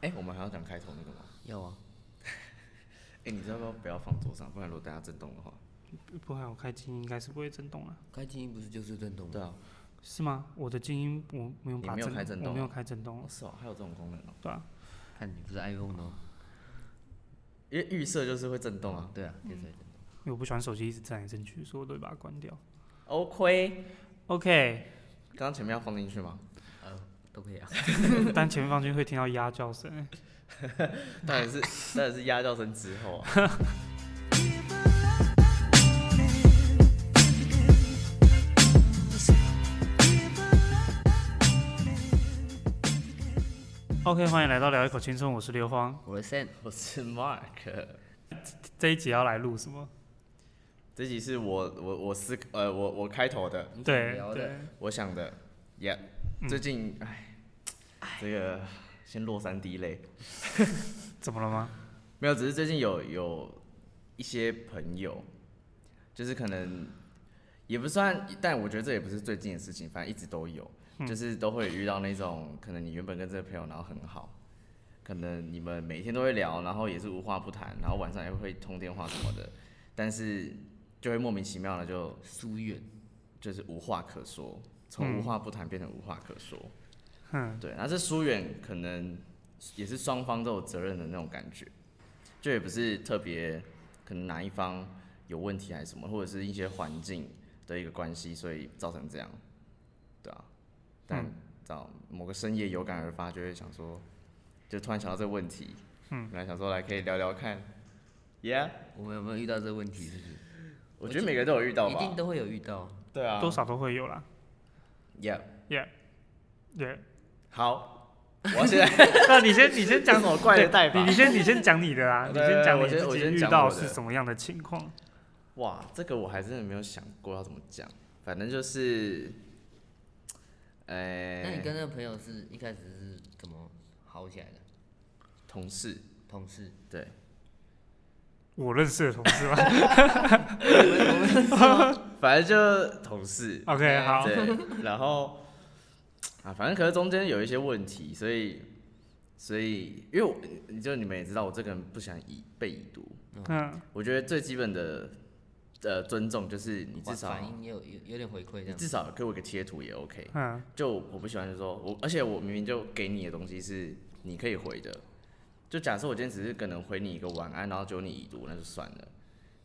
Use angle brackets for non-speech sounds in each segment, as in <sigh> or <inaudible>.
哎、我们还要讲开头那个吗？要啊，<laughs> 哎、你知道不要不要放桌上，不然如果大家震动的话，不会，我开静音应该是不会震动啊，开静音不是就是震动吗？对啊，是吗？我的静音我没有把你没有震开震动没有开震动哦，是哦，还有这种功能哦、对啊，看你不是 iPhone 哦。因为预设就是会震动啊。对啊，就是会震动。因为我不喜欢手机一直震来震去，所以我都会把它关掉。OK，OK，刚刚前面要放进去吗？呃，都可以啊。<laughs> 但前面放进去会听到鸭叫声。<laughs> 当然是当然是鸭叫声之后啊。OK，欢迎来到聊一口青春，我是刘荒。我是 Sam，我是 Mark，这一集要来录什么？这集是我我我思呃我我开头的，对聊的对，我想的，Yeah，、嗯最近哎，这个先落三滴泪，<laughs> 怎么了吗？没有，只是最近有有一些朋友，就是可能也不算，但我觉得这也不是最近的事情，反正一直都有，就是都会遇到那种可能你原本跟这个朋友然后很好，可能你们每天都会聊，然后也是无话不谈，然后晚上也会通电话什么的，但是就会莫名其妙的就疏远，就是无话可说，从无话不谈变成无话可说。嗯，对，那这疏远可能也是双方都有责任的那种感觉，就也不是特别可能哪一方有问题还是什么，或者是一些环境的一个关系，所以造成这样，对啊。但嗯到某个深夜有感而发，就会想说，就突然想到这个问题，嗯，本来想说来可以聊聊看，Yeah，我们有没有遇到这个问题？是不是？我觉得每个人都有遇到吧，一定都会有遇到。对啊多少都会有啦。，Yeah，Yeah，yeah。好，我要现在 <laughs> 那你先，你先讲这什么怪的代法你你先，你先讲你的啦。你先讲我先你自己我先讲遇到我的是什么样的情况。哇，这个我还真的没有想过要怎么讲，反正就是，呃、那你跟那个朋友是一开始是怎么好起来的？同事，同事？对，我认识的同事吗 <laughs> 反正就同事，？OK，好。对，然后啊，反正可是中间有一些问题，所以，所以，因为我，你就你们也知道，我这个人不喜欢已被已读，嗯，我觉得最基本的呃尊重就是你至少反应也有有有点回馈这样。你至少给我一个贴图也 OK，嗯，就我不喜欢就是说我，而且我明明就给你的东西是你可以回的，就假设我今天只是可能回你一个晚安，然后就你已读，那就算了。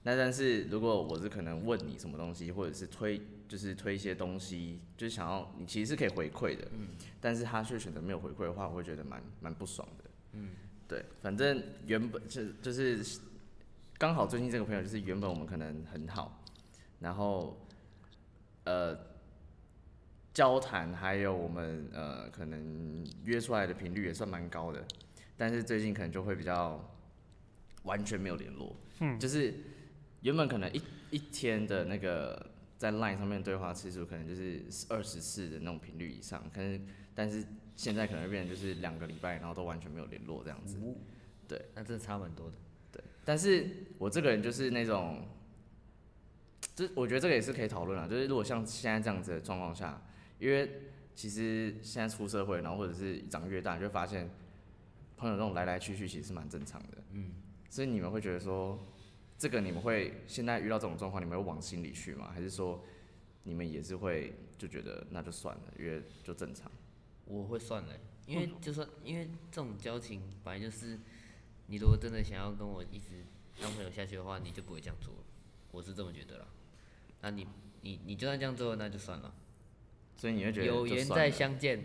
那但是如果我是可能问你什么东西，或者是推就是推一些东西，就是想要你其实是可以回馈的，嗯但是他却选择没有回馈的话，我会觉得蛮蛮不爽的。嗯，对，反正原本就就是刚好最近这个朋友就是原本我们可能很好，然后呃交谈还有我们呃可能约出来的频率也算蛮高的，但是最近可能就会比较完全没有联络，嗯就是原本可能一一天的那个在 LINE 上面对话次数可能就是二十次的那种频率以上，可是但是现在可能会变成就是两个礼拜，然后都完全没有联络这样子。哦对，那真的差蛮多的。对但是我这个人就是那种，这我觉得这个也是可以讨论啊。就是如果像现在这样子的状况下，因为其实现在出社会，然后或者是长越大，你就会发现朋友这种来来去去其实是蛮正常的。嗯，所以你们会觉得说，这个你们会现在遇到这种状况，你们会往心里去吗？还是说你们也是会就觉得那就算了，因为就正常？我会算了，因为就算因为这种交情本来就是，你如果真的想要跟我一直当朋友下去的话，你就不会这样做了。我是这么觉得啦。那你你你就算这样做，那就算了。所以你会觉得有缘再相见，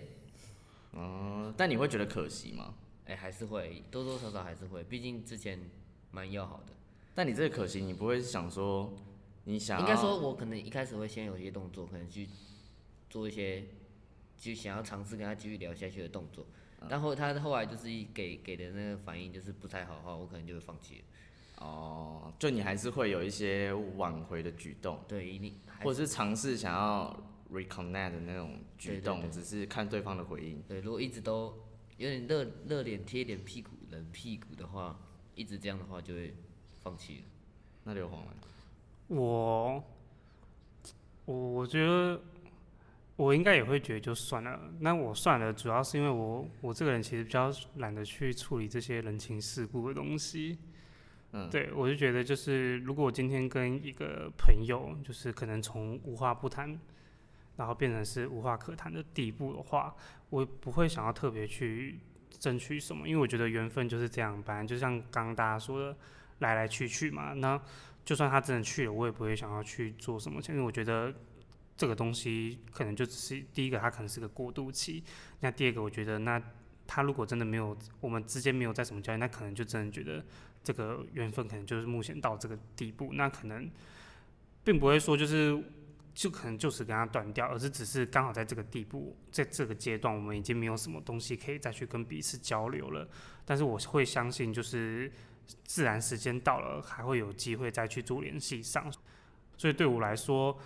嗯，但你会觉得可惜吗？哎、还是会多多少少还是会，毕竟之前蛮要好的。但你这个可行，你不会想说你想应该说，我可能一开始会先有一些动作，可能去做一些，就想要尝试跟他继续聊下去的动作。但后他后来就是一给给的那个反应就是不太好的话，我可能就会放弃了。哦，就你还是会有一些挽回的举动，对，一定或者是尝试想要 reconnect 的那种举动，对对对只是看对方的回应。对，如果一直都有点热热脸贴脸屁股冷屁股的话，一直这样的话就会放弃了。那硫磺呢？我我我觉得我应该也会觉得就算了。那我算了，主要是因为我我这个人其实比较懒得去处理这些人情世故的东西。嗯，对，我就觉得就是如果我今天跟一个朋友，就是可能从无话不谈，然后变成是无话可谈的地步的话，我不会想要特别去争取什么，因为我觉得缘分就是这样，本来就像刚刚大家说的来来去去嘛。那就算他真的去了，我也不会想要去做什么，因为我觉得这个东西可能就只是第一个，它可能是个过渡期。那第二个，我觉得那他如果真的没有我们之间没有在什么交易，那可能就真的觉得这个缘分可能就是目前到这个地步，那可能并不会说就是就可能就此跟他断掉，而是只是刚好在这个地步，在这个阶段，我们已经没有什么东西可以再去跟彼此交流了。但是我会相信，就是自然时间到了，还会有机会再去做联系上。所以对我来说，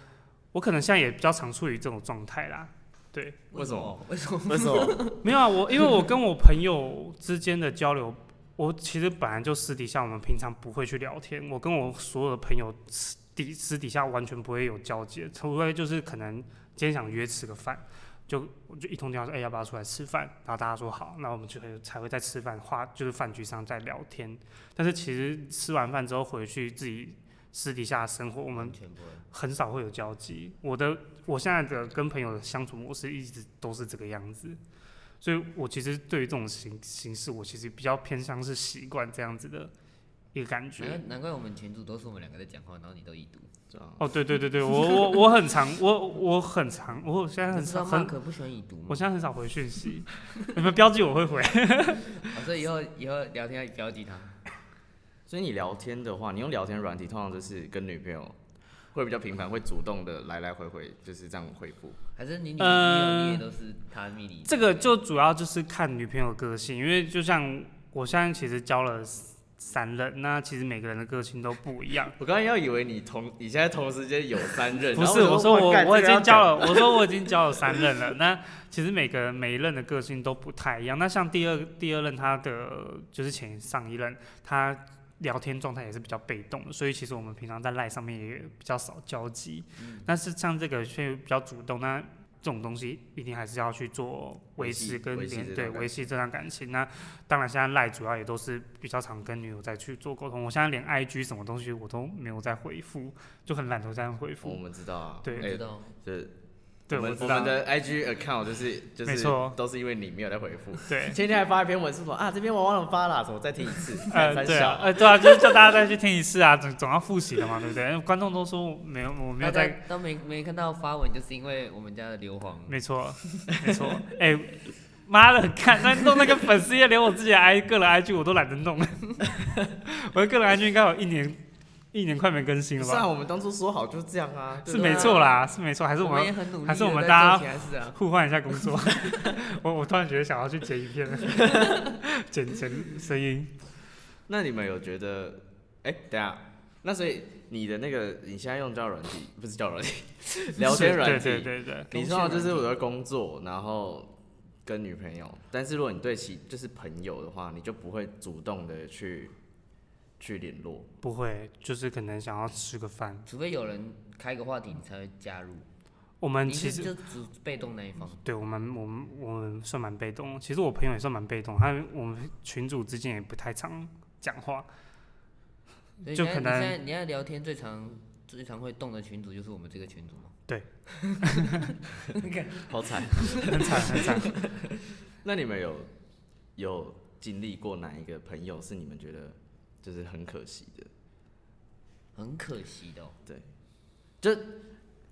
我可能现在也比较常处于这种状态啦。对，为什么？为什么？为什么？<laughs> <laughs> 没有啊，我因为我跟我朋友之间的交流，我其实本来就私底下我们平常不会去聊天，我跟我所有的朋友私底私底下完全不会有交接，除非就是可能今天想约吃个饭，就我就一通电话说，哎、要不要出来吃饭？然后大家说好，那我们就会才会在吃饭话就是饭局上再聊天。但是其实吃完饭之后回去自己私底下的生活，我们。很少会有交集。我的我现在的跟朋友的相处模式一直都是这个样子，所以我其实对于这种形形式，我其实比较偏向是习惯这样子的一个感觉。难怪我们群主都是我们两个在讲话，然后你都已读。这样哦，对对对对，我我我很常，我我很常，我现在很你知道常很，Mark 不喜欢已读吗我？现在很少回讯息，你们标记我会回。啊 <laughs> 所以以后以后聊天要标记他。所以你聊天的话，你用聊天软体，通常就是跟女朋友会比较频繁，会主动的来来回回，就是这样回复。还是你女呃女友你也都是他密里？这个就主要就是看女朋友的个性，因为就像我现在其实交了三任，那其实每个人的个性都不一样。<laughs> 我刚刚要以为你同你现在同时间有三任，不是，我我说我我已经交了，我说我已经交了三任了。<laughs> 那其实每个人每一任的个性都不太一样。那像第二第二任，他的就是前上一任，他聊天状态也是比较被动的，所以其实我们平常在赖上面也比较少交集。但是像这个却比较主动，那这种东西一定还是要去做维持跟连对维系这段感情。那当然现在赖主要也都是比较常跟女友在去做沟通。我现在连 IG 什么东西我都没有在回复，就很懒得这样回我复。们知道啊，对哎知道。就是对，我们我们。的 IG account 就是就是没错都是因为你没有在回复。对，前天还发一篇文是说啊，这篇我忘了发了，什么再听一次，<laughs> 呃，对啊，呃，对啊，就是叫大家再去听一次啊，<laughs> 总总要复习的嘛，对不对？观众都说没有，我没有在，大家都没没看到发文，就是因为我们家的硫磺。没错，没错，<laughs> 哎、妈的，看那弄那个粉丝页，连我自己的 i 个人 IG 我都懒得弄，我的个人 IG 应该有一年一年快没更新了是啊，我们当初说好就是这样啊，是没错啦，是没错，还是我我们们也很努力地在做其他事啊，还是我们大家互换一下工作。<laughs> 我我突然觉得想要去剪影片了，<laughs> 剪剪声音。那你们有觉得，哎、等下，那所以你的那个你现在用交友软体，不是交友软体，<laughs> 聊天软体，对对对对，你知道就是我的工作，然后跟女朋友，但是如果你对其就是朋友的话，你就不会主动的去去联络。不会，就是可能想要吃个饭。除非有人开个话题，你才会加入。我们其实就主被动那一方。对我们，我们我们算蛮被动。其实我朋友也算蛮被动，他我们群主之间也不太常讲话。就可能现在你现在你在聊天最常最常会动的群主就是我们这个群主吗？对。<laughs> 好 <laughs> 惨。很惨很惨。<laughs> 那你们有有经历过哪一个朋友是你们觉得就是很可惜的？很可惜的、哦。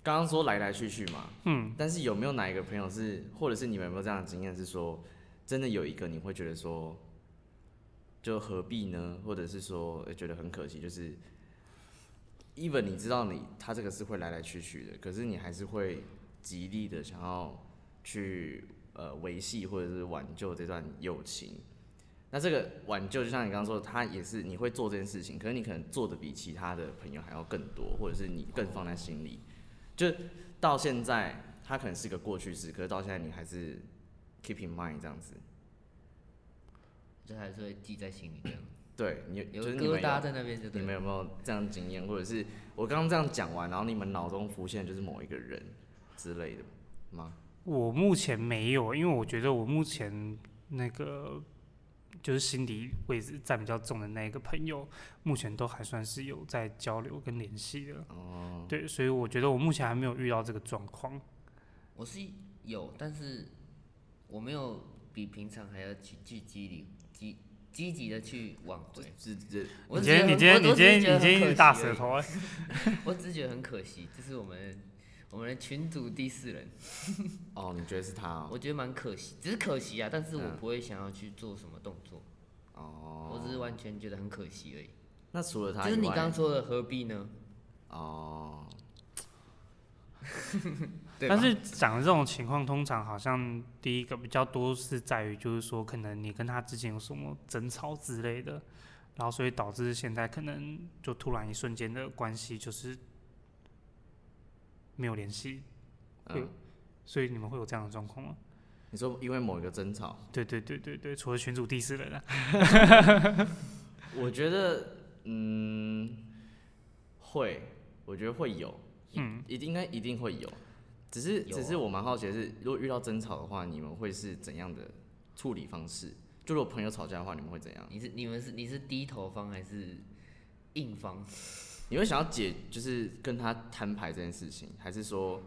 刚刚说来来去去嘛，嗯，但是有没有哪一个朋友是，或者是你们有没有这样的经验，是说真的有一个你会觉得说，就何必呢？或者是说、呃觉得很可惜，就是，even 你知道你他这个是会来来去去的，可是你还是会极力的想要去呃维系或者是挽救这段友情。那这个挽救，就像你刚刚说的，他也是你会做这件事情，可是你可能做的比其他的朋友还要更多，或者是你更放在心里。就到现在，他可能是个过去式，可是到现在你还是 keep in mind 这样子。就还是会记在心里这样，对你，有就是你们有疙瘩在那边就。你们有没有这样的经验，或者是我刚刚这样讲完，然后你们脑中浮现的就是某一个人之类的吗？我目前没有，因为我觉得我目前那个就是心理位置占比较重的那一个朋友，目前都还算是有在交流跟联系的。哦，对，所以我觉得我目前还没有遇到这个状况。我是有，但是我没有比平常还要去去积极积积极的去挽回。这这我你今天你今天你今天你今天大舌，头哎 <laughs> <laughs> 我只是觉得很可惜，这是我们我们的群主第四人，<laughs> 哦，你觉得是他哦？我觉得蛮可惜，只是可惜啊，但是我嗯不会想要去做什么动作，哦，我只是完全觉得很可惜而已。那除了他就是你刚刚说的何必呢？哦，对 <laughs> 但是讲的这种情况，通常好像第一个比较多是在于，就是说可能你跟他之间有什么争吵之类的，然后所以导致现在可能就突然一瞬间的关系就是没有联系，嗯，所以你们会有这样的状况吗？你说因为某一个争吵，对对对对对，除了群主第四人啊，<laughs> 我觉得嗯会，我觉得会有，嗯，一定应该一定会有，只是啊。只是我蛮好奇的是，如果遇到争吵的话，你们会是怎样的处理方式？就如果朋友吵架的话，你们会怎样？你是你们是你是低头方还是硬方？你会想要解，就是跟他摊牌这件事情，还是说，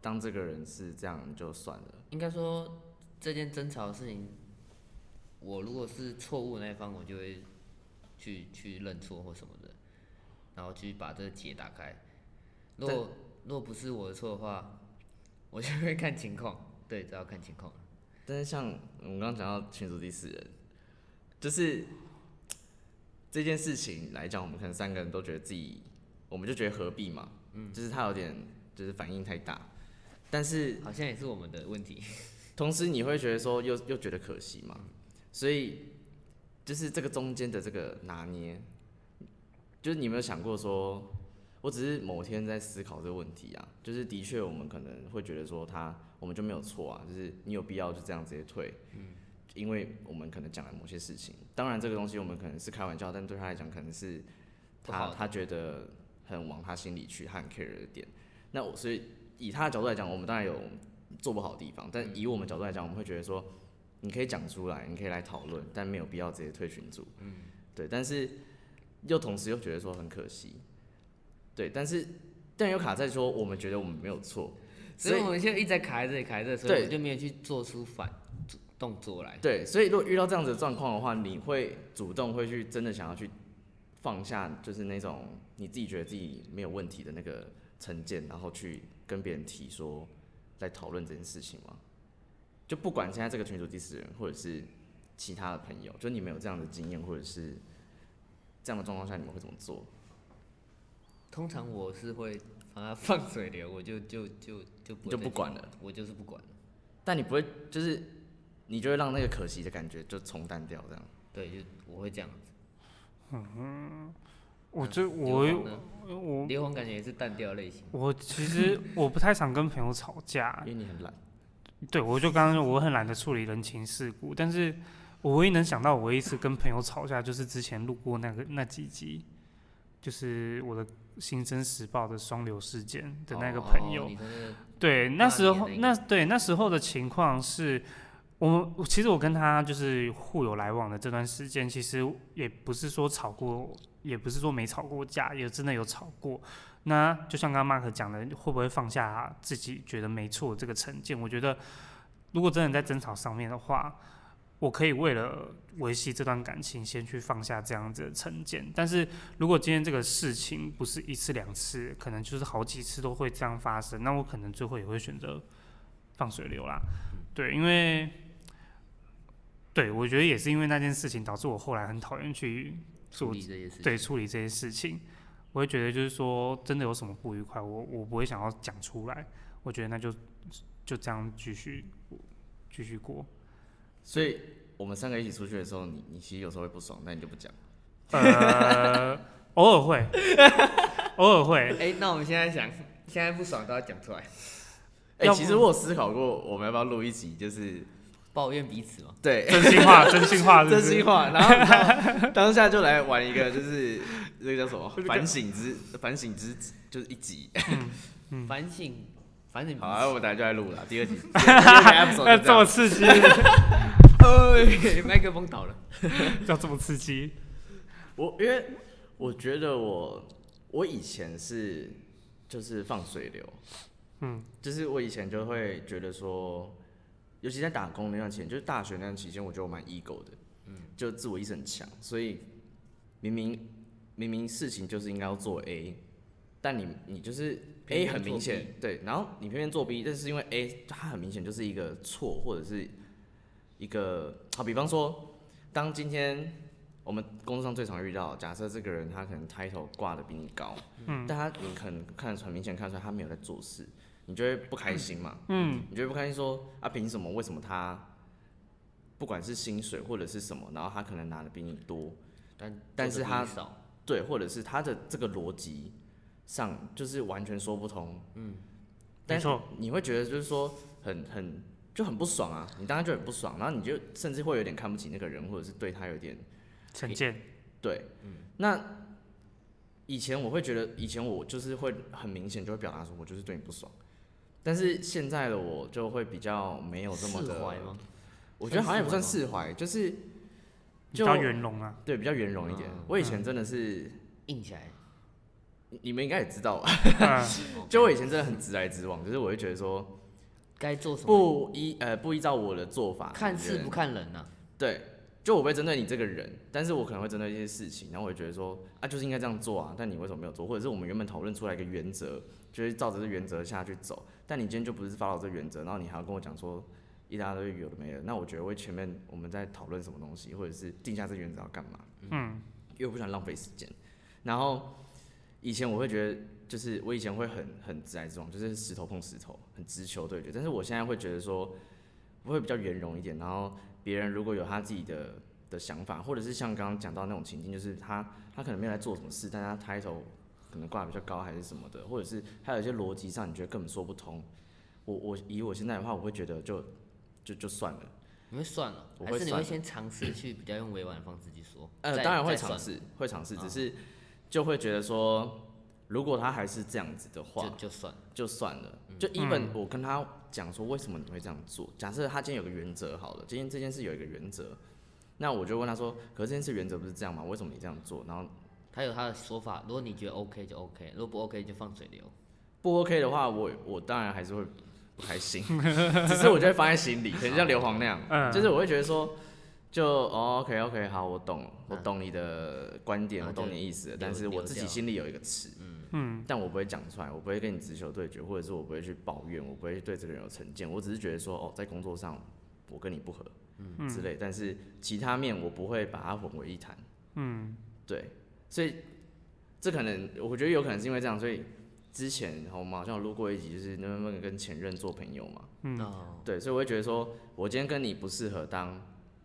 当这个人是这样就算了？应该说这件争吵的事情，我如果是错误的那一方，我就会去去认错或什么的，然后去把这个结打开。如果如果不是我的错的话，我就会看情况，对，这要看情况。但是像我们刚刚讲到群主第四人，就是这件事情来讲，我们可能三个人都觉得自己，我们就觉得何必嘛，嗯，就是他有点就是反应太大，但是好像也是我们的问题。同时你会觉得说又又觉得可惜嘛，所以就是这个中间的这个拿捏，就是你有没有想过说，我只是某天在思考这个问题啊，就是的确我们可能会觉得说他我们就没有错啊，就是你有必要就这样直接退，嗯，因为我们可能讲了某些事情，当然这个东西我们可能是开玩笑，但对他来讲可能是他他觉得很往他心里去，他很 care 的点，那我所以以他的角度来讲，我们当然有做不好的地方，但以我们角度来讲，我们会觉得说，你可以讲出来，你可以来讨论，但没有必要直接退群组。嗯，对，但是又同时又觉得说很可惜，对，但是但又卡在说我们觉得我们没有错，所以我们现在一直在卡在这里，卡在这里，所以对。我就没有去做出反动作来。对，所以如果遇到这样子的状况的话，你会主动会去真的想要去放下，就是那种你自己觉得自己没有问题的那个成见，然后去跟别人提说来讨论这件事情吗？就不管现在这个群主第四人，或者是其他的朋友，就你们有这样的经验，或者是这样的状况下，你们会怎么做？通常我是会把它放水流，我就就就就不就不管了，我就是不管了。但你不会，就是你就会让那个可惜的感觉就冲淡掉，这样。对，就我会这样子。我就硫我磺呢我硫磺感觉也是淡掉类型。我其实 <laughs> 我不太常跟朋友吵架因，为你很懒，对我就刚刚说我很懒得处理人情世故，但是我唯一能想到我唯一一次跟朋友吵架，就是之前录过那个那几集，就是我的《新生时报》的双流事件的那个朋友对，那时候那那对那时候的情况是，我其实我跟他就是互有来往的这段时间，其实也不是说吵过，也不是说没吵过架，也真的有吵过。那就像刚刚 Mark 讲的，会不会放下自己觉得没错这个成见？我觉得，如果真的在争吵上面的话，我可以为了维系这段感情，先去放下这样子的成见。但是如果今天这个事情不是一次两次，可能就是好几次都会这样发生，那我可能最后也会选择放水流啦。对，因为对我觉得也是因为那件事情导致我后来很讨厌去处做理这些事情。对处理这些事情。我会觉得就是说，真的有什么不愉快，我我不会想要讲出来。我觉得那就就这样继续继续过。所以我们三个一起出去的时候，你你其实有时候会不爽，但你就不讲。呃，<laughs> 偶尔会，偶尔会。<laughs> 哎、那我们现在想，现在不爽都要讲出来，哎、其实我有思考过，我们要不要录一集，就是抱怨彼此吗。对。真心话，<laughs> 真心话，是是？真心话，然后当下就来玩一个，就是 <laughs> 那个叫什么？反省之反省之，就是一集。嗯 <laughs> 反省反省好啊，我们等下就来录了第二集，这么刺激，哎，麦克风倒了。要这么刺激？我因为我觉得我我以前是就是放水流，嗯，就是我以前就会觉得说，尤其在打工那段期间，就是大学那段期间，我觉得我蛮 ego 的，嗯，就自我意识很强，所以明明明明事情就是应该要做 A，但你你就是 A 很明显对，然后你偏偏做 B，但是因为 A 它很明显就是一个错，或者是一个好，比方说，当今天我们工作上最常遇到，假设这个人他可能 title 挂的比你高，嗯。但他你可能看得出很明显看出来他没有在做事，你就会不开心嘛，嗯，你就会不开心说啊，凭什么？为什么他不管是薪水或者是什么，然后他可能拿的比你多，但但是他少，对，或者是他的这个逻辑上就是完全说不通，嗯，但是你会觉得就是说很很就很不爽啊，你当然就很不爽，然后你就甚至会有点看不起那个人，或者是对他有点成见，对，那以前我会觉得，以前我就是会很明显就会表达说，我就是对你不爽。但是现在的我就会比较没有这么的？我觉得好像也不算算释释怀，就是比就较圆融啊。对比较圆融一点。嗯我以前真的是，硬起来。你你们应该也知道吧？嗯，<laughs> 就我以前真的很直来直往，就是我会觉得说，该做什么？不依呃不依照我的做法，看事不看人呐。对，就我不会针对你这个人，但是我可能会针对一些事情，然后我会觉得说啊，就是应该这样做啊，但你为什么没有做？或者是我们原本讨论出来一个原则，就是照着这原则下去走，但你今天就不是 follow 这原则，然后你还要跟我讲说一大堆有的没的，那我觉得我会前面我们在讨论什么东西，或者是定下这原则要干嘛，嗯，因为我不想浪费时间。然后以前我会觉得，就是我以前会很很直来直往，就是石头碰石头，很直球对决。但是我现在会觉得说，我会比较圆融一点。然后别人如果有他自己的的想法，或者是像刚刚讲到那种情境，就是他他可能没有在做什么事，但他 title 可能挂得比较高还是什么的，或者是还有一些逻辑上你觉得根本说不通。我我以我现在的话，我会觉得就就就算了。你会算了，我会算还是你会先尝试去比较用委婉的方式去说？呃，当然会尝试，会尝试，嗯只是就会觉得说，如果他还是这样子的话，就就算了。就算了。就 even 我跟他讲说为什么你会这样做，假设他今天有个原则好了，今天这件事有一个原则，那我就问他说，可是这件事原则不是这样吗？为什么你这样做？然后他有他的说法，如果你觉得 OK 就 OK，如果不 OK 就放水流。不 OK 的话，我我当然还是会不开心，<laughs> 只是我就会放在心里，可能像硫磺那样，嗯。就是我会觉得说。就哦，OK OK，好，我懂，我懂你的观点，那我懂你的意思，但是我自己心里有一个词，嗯，嗯，但我不会讲出来，我不会跟你直球对决，或者是我不会去抱怨，我不会对这个人有成见，我只是觉得说，哦，在工作上我跟你不合，嗯。之类，但是其他面我不会把它混为一谈，嗯，对，所以这可能我觉得有可能是因为这样，所以之前我们好像有录过一集，就是能不能跟前任做朋友嘛，嗯哦，对，所以我会觉得说，我今天跟你不适合当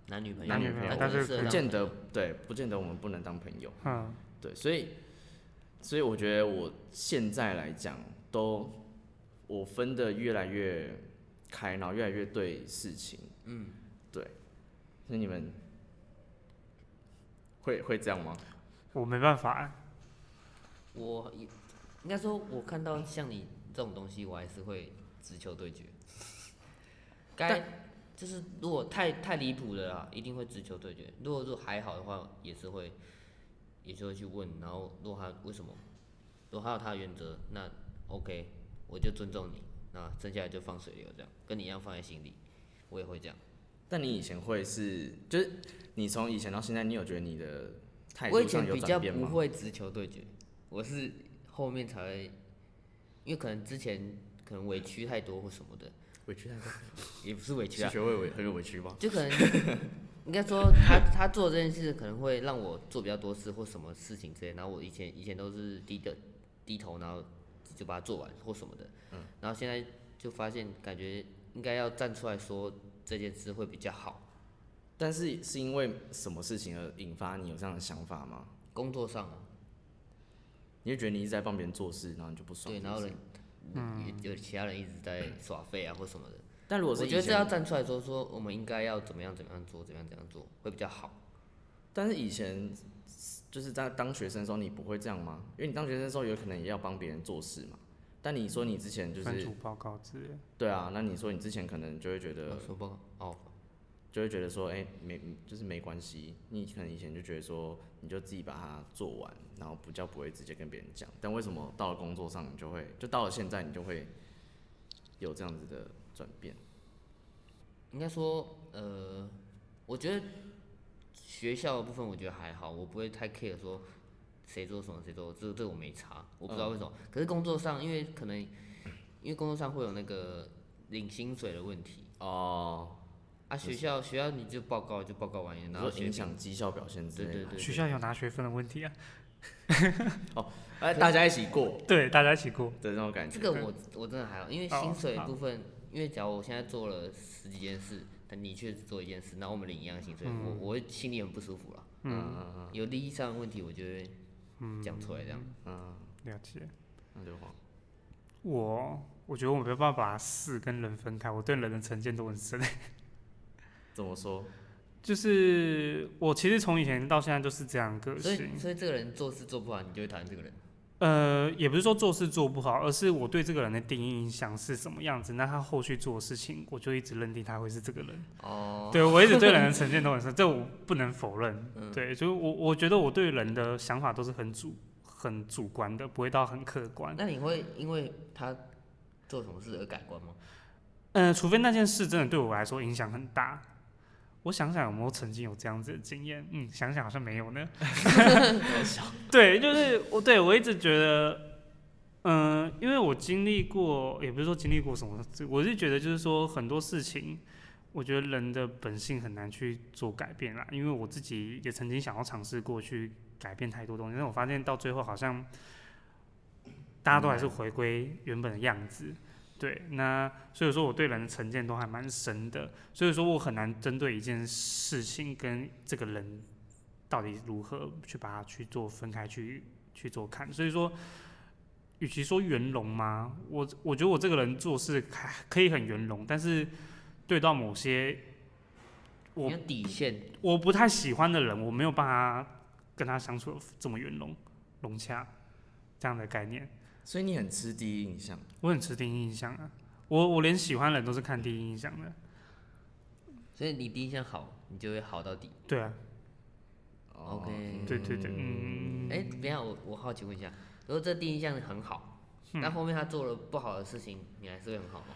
男女朋友，男女朋友但是不见得对，不见得我们不能当朋友。嗯，对，所以所以我觉得我现在来讲，都我分的越来越开，然后越来越对事情，嗯，对。那你们会会这样吗？我没办法，我也应该说，我看到像你这种东西，我还是会直球对决。该就是如果太太离谱的啦，一定会直球对决。如果说还好的话，也是会，也是会去问。然后如果他为什么，如果他有他的原则，那 OK，我就尊重你。那剩下来就放水流，这样跟你一样放在心里。我也会这样。但你以前会是，就是你从以前到现在，你有觉得你的态我以度上有前比较转变吗？不会直球对决，我是后面才会，因为可能之前可能委屈太多或什么的，<laughs> 委屈太多，也不是委屈啊，是学会委很有委屈吗？就可能 <laughs> 应该说他他做这件事可能会让我做比较多事或什么事情之类，然后我以前以前都是低的低头，然后就把它做完或什么的，嗯然后现在就发现感觉应该要站出来说这件事会比较好，但是是因为什么事情而引发你有这样的想法吗？工作上啊，你就觉得你一直在帮别人做事，然后你就不爽对？然后人。有有其他人一直在耍废啊或什么的，但如果是我觉得这要，站出来说说我们应该要怎么样怎么样做，怎么样怎样做会比较好。但是以前就是在当学生的时候，你不会这样吗？因为你当学生的时候，有可能也要帮别人做事嘛，但你说你之前就是分组报告之类。对啊，那你说你之前可能就会觉得呃，说报告哦，就会觉得说，哎、没就是没关系。你可能以前就觉得说，你就自己把它做完，然后不叫不会直接跟别人讲。但为什么到了工作上，你就会就到了现在，你就会有这样子的转变？应该说，呃，我觉得学校的部分我觉得还好，我不会太 care 说谁做什么谁做，这这个我没差，我不知道为什么。可是工作上，因为可能因为工作上会有那个领薪水的问题哦、啊，学校学校你就报告就报告完，然后影响绩效表现之类的。对对对学校有拿学分的问题啊？<laughs> 哎，大家一起过 <laughs> 对，大家一起过。的那种感觉。这个我我真的还好，因为薪水的部分，因为假如我现在做了十几件事，但你却只做一件事，那我们领一样薪水，我我会心里很不舒服了。嗯嗯嗯有利益上的问题，我就会讲出来这样。嗯，了解。那就好。我我觉得我没有办法把事跟人分开，我对人的成见都很深。怎么说？就是我其实从以前到现在都是这样个所以性。所以这个人做事做不好，你就会讨厌这个人。呃，也不是说做事做不好，而是我对这个人的第一印象是什么样子，那他后续做的事情，我就一直认定他会是这个人。哦，对我一直对人的成见都很深，这我不能否认。<laughs> 嗯对，就是我我觉得我对人的想法都是很主很主观的，不会到很客观。那你会因为他做什么事而改观吗？嗯，除非那件事真的对我来说影响很大。我想想有没有曾经有这样子的经验？嗯，想想好像没有呢。<laughs> 对，就是我对我一直觉得，嗯、因为我经历过，也不是说经历过什么，我是觉得就是说很多事情，我觉得人的本性很难去做改变啦。因为我自己也曾经想要尝试过去改变太多东西，但我发现到最后好像大家都还是回归原本的样子。对，那所以说我对人的成见都还蛮深的，所以说我很难针对一件事情跟这个人到底如何去把它去做分开去去做看。所以说，与其说圆融嘛，我我觉得我这个人做事还可以很圆融，但是对到某些我有底线，我不太喜欢的人，我没有办法跟他相处得这么圆融融洽这样的概念。所以你很吃第一印象。我很吃第一印象啊，我我连喜欢人都是看第一印象的。所以你第一印象好，你就会好到底。对啊，OK 对对对，嗯，哎、等一下我我好奇问一下，如果这第一印象很好，嗯那后面他做了不好的事情，你还是会很好吗？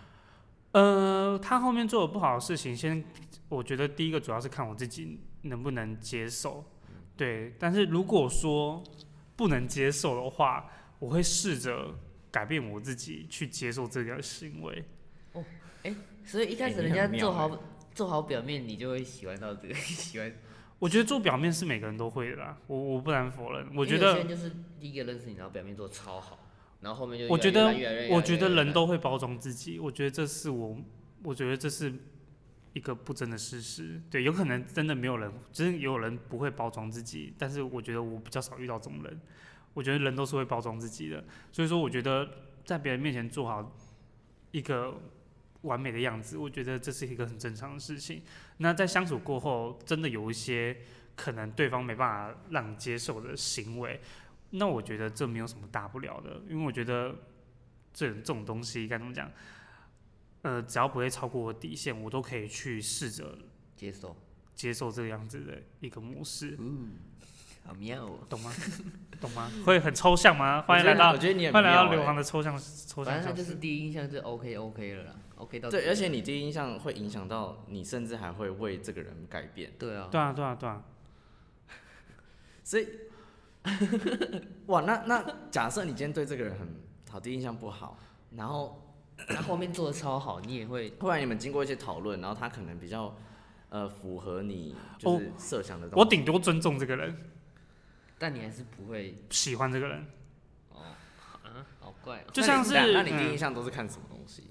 呃，他后面做了不好的事情，先我觉得第一个主要是看我自己能不能接受，对。但是如果说不能接受的话，我会试着改变我自己去接受这个行为。哦，哎所以一开始人家做好、做好表面，你就会喜欢到这个 <laughs> 喜欢。我觉得做表面是每个人都会的啦，我我不难否认。我觉得有些人就是第一个认识你，然后表面做超好，然后后面就我觉得我觉得人都会包装自己，我觉得这是我，我觉得这是一个不争的事实。对，有可能真的没有人，真的有人不会包装自己，但是我觉得我比较少遇到这种人。我觉得人都是会包装自己的，所以说我觉得在别人面前做好一个完美的样子，我觉得这是一个很正常的事情。那在相处过后，真的有一些可能对方没办法让你接受的行为，那我觉得这没有什么大不了的，因为我觉得这这种东西该怎么讲？呃，只要不会超过我底线，我都可以去试着接受，接受这个样子的一个模式，嗯，好妙哦。懂吗？<laughs> 懂吗？会很抽象吗？欢迎来到我到觉得你很欢迎来到妙欸刘航的抽象抽象反正他教。就是第一印象就 OK OK 了啦，OK 到对，而且你第一印象会影响到你，甚至还会为这个人改变。对啊，对啊，对啊，对啊。<laughs> 所以，<laughs> 哇，那那假设你今天对这个人很好，第一印象不好，然后 <coughs> 他后面做的超好，你也会后来你们经过一些讨论，然后他可能比较呃符合你就是设想的东西。我顶多尊重这个人，但你还是不会喜欢这个人，哦啊，好怪哦。就像是那你第一嗯印象都是看什么东西？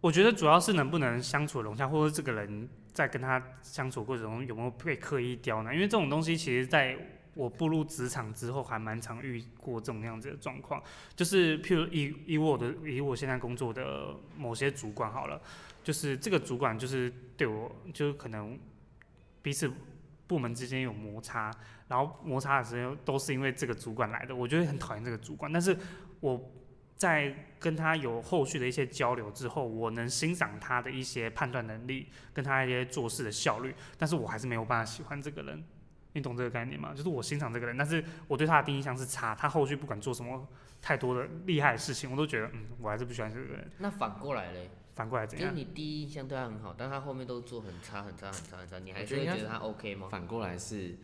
我觉得主要是能不能相处融洽，或者这个人在跟他相处过程中有没有被刻意刁难。因为这种东西，其实在我步入职场之后，还蛮常遇过这种样子的状况。就是譬如以以我的以我现在工作的某些主管好了，就是这个主管就是对我，就是可能彼此部门之间有摩擦，然后摩擦的时候都是因为这个主管来的，我就会很讨厌这个主管，但是我在跟他有后续的一些交流之后，我能欣赏他的一些判断能力，跟他一些做事的效率，但是我还是没有办法喜欢这个人。你懂这个概念吗？就是我欣赏这个人，但是我对他的第一印象是差，他后续不管做什么太多的厉害的事情，我都觉得，嗯，我还是不喜欢这个人。那反过来嘞，反过来怎样？就是你第一印象对他很好，但他后面都做很差、很差、很差、很差，你还是会觉得他 OK 吗？反过来是，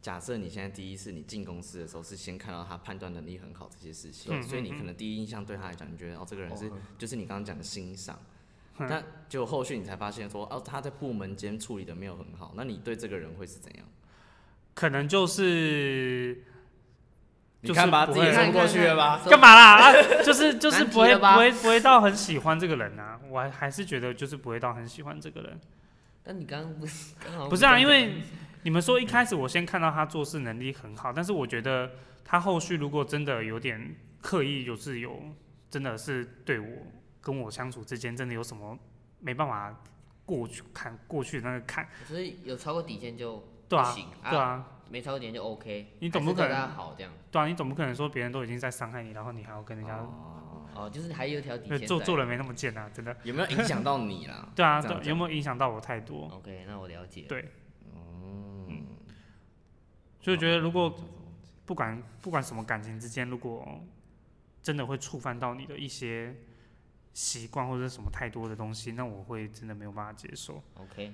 假设你现在第一次你进公司的时候是先看到他判断能力很好这些事情，嗯所以你嗯可能第一印象对他来讲，你觉得哦这个人是、就是你刚刚讲的欣赏，嗯但就后续你才发现说哦他在部门间处理的没有很好，那你对这个人会是怎样？可能就是你看吧，自己也说不过去了吧？干嘛啦？啊，<laughs> 就是就是不会不会不会到很喜欢这个人啊，我还还是觉得就是不会到很喜欢这个人。但你刚刚不是刚好不是啊，因为你们说一开始我先看到他做事能力很好，但是我觉得他后续如果真的有点刻意，就是有真的是对我跟我相处之间真的有什么没办法过去看过去那个看，所以有超过底线就对啊不行对啊，没超过底线就 OK，你总不可能对他好这样对啊，你总不可能说别人都已经在伤害你，然后你还要跟人家、哦，哦，就是还有一条底呃线做做人没那么贱啊，真的。有没有影响到你啦？<laughs> 对啊，对，有没有影响到我太多？OK，那我了解了。对，嗯，所以觉得如果不管不管什么感情之间，如果真的会触犯到你的一些习惯或者是什么太多的东西，那我会真的没有办法接受。OK，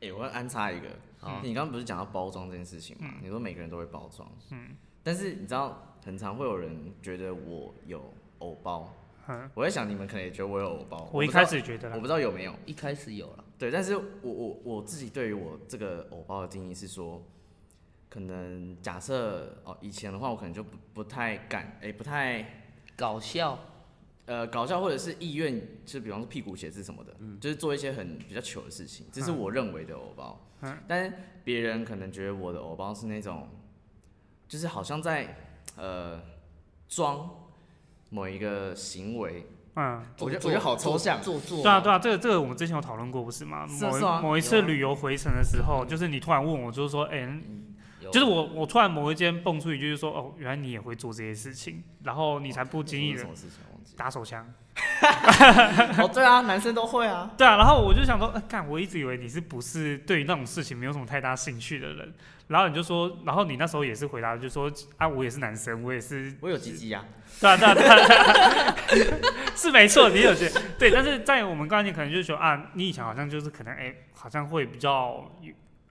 哎、我要安插一个，好你刚刚不是讲到包装这件事情吗？你说每个人都会包装，嗯，但是你知道，很常会有人觉得我有偶包，嗯，我在想你们可能也觉得我有偶包，我一开始也觉得啦。我不，知道有没有，一开始有了，对，但是我我我自己对于我这个偶包的定义是说，可能假设哦，以前的话我可能就不不太敢，哎、不太搞笑，呃搞笑或者是意愿，就比方说屁股写字什么的，就是做一些很比较糗的事情，这是嗯。我认为的偶包。嗯。但是别人可能觉得我的偶包是那种，就是好像在呃装某一个行为，嗯，我觉得我觉得好抽象。做做，对啊，对啊，这个这个我们之前有讨论过，不是吗？某一是是啊。某一次旅游回程的时候，就是你突然问我，就是说，哎、有就是我我突然某一间蹦出一句，就是说，哦，原来你也会做这些事情，然后你才不经意的？打手枪。<laughs> 哦，对啊，男生都会啊。对啊，然后我就想说，呃干、我一直以为你是不是对于那种事情没有什么太大兴趣的人，然后你就说，然后你那时候也是回答，就说啊，我也是男生，我也是，我有鸡鸡呀，对啊，对啊，对啊，对 <laughs> 啊是没错，你有些对，但是在我们观念可能就是说啊，你以前好像就是可能哎、好像会比较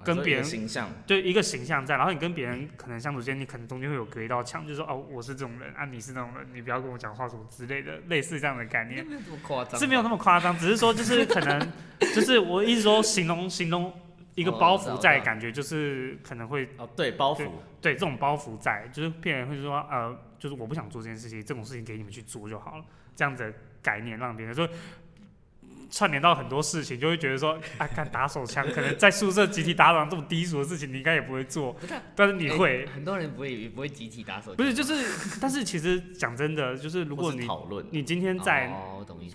跟别人形象，对一个形象在，然后你跟别人可能相处间，你可能中间会有隔一道墙，就是说哦，我是这种人啊，你是那种人，你不要跟我讲话什么之类的，类似这样的概念。没有这么夸张，是没有那么夸张，只是说就是可能，就是我一直说形容形容一个哦包袱在，感觉就是可能会哦，对，包袱，对这种包袱在，就是别人会说呃，就是我不想做这件事情，这种事情给你们去做就好了，这样子的概念让别人说。串联到很多事情，就会觉得说，<laughs> 啊，看打手枪，可能在宿舍集体打扰这么低俗的事情，你应该也不会做，是啊但是你哎会，很多人不会也不会集体打手枪，不是就是，但是其实讲真的，就是如果你讨论，你今天在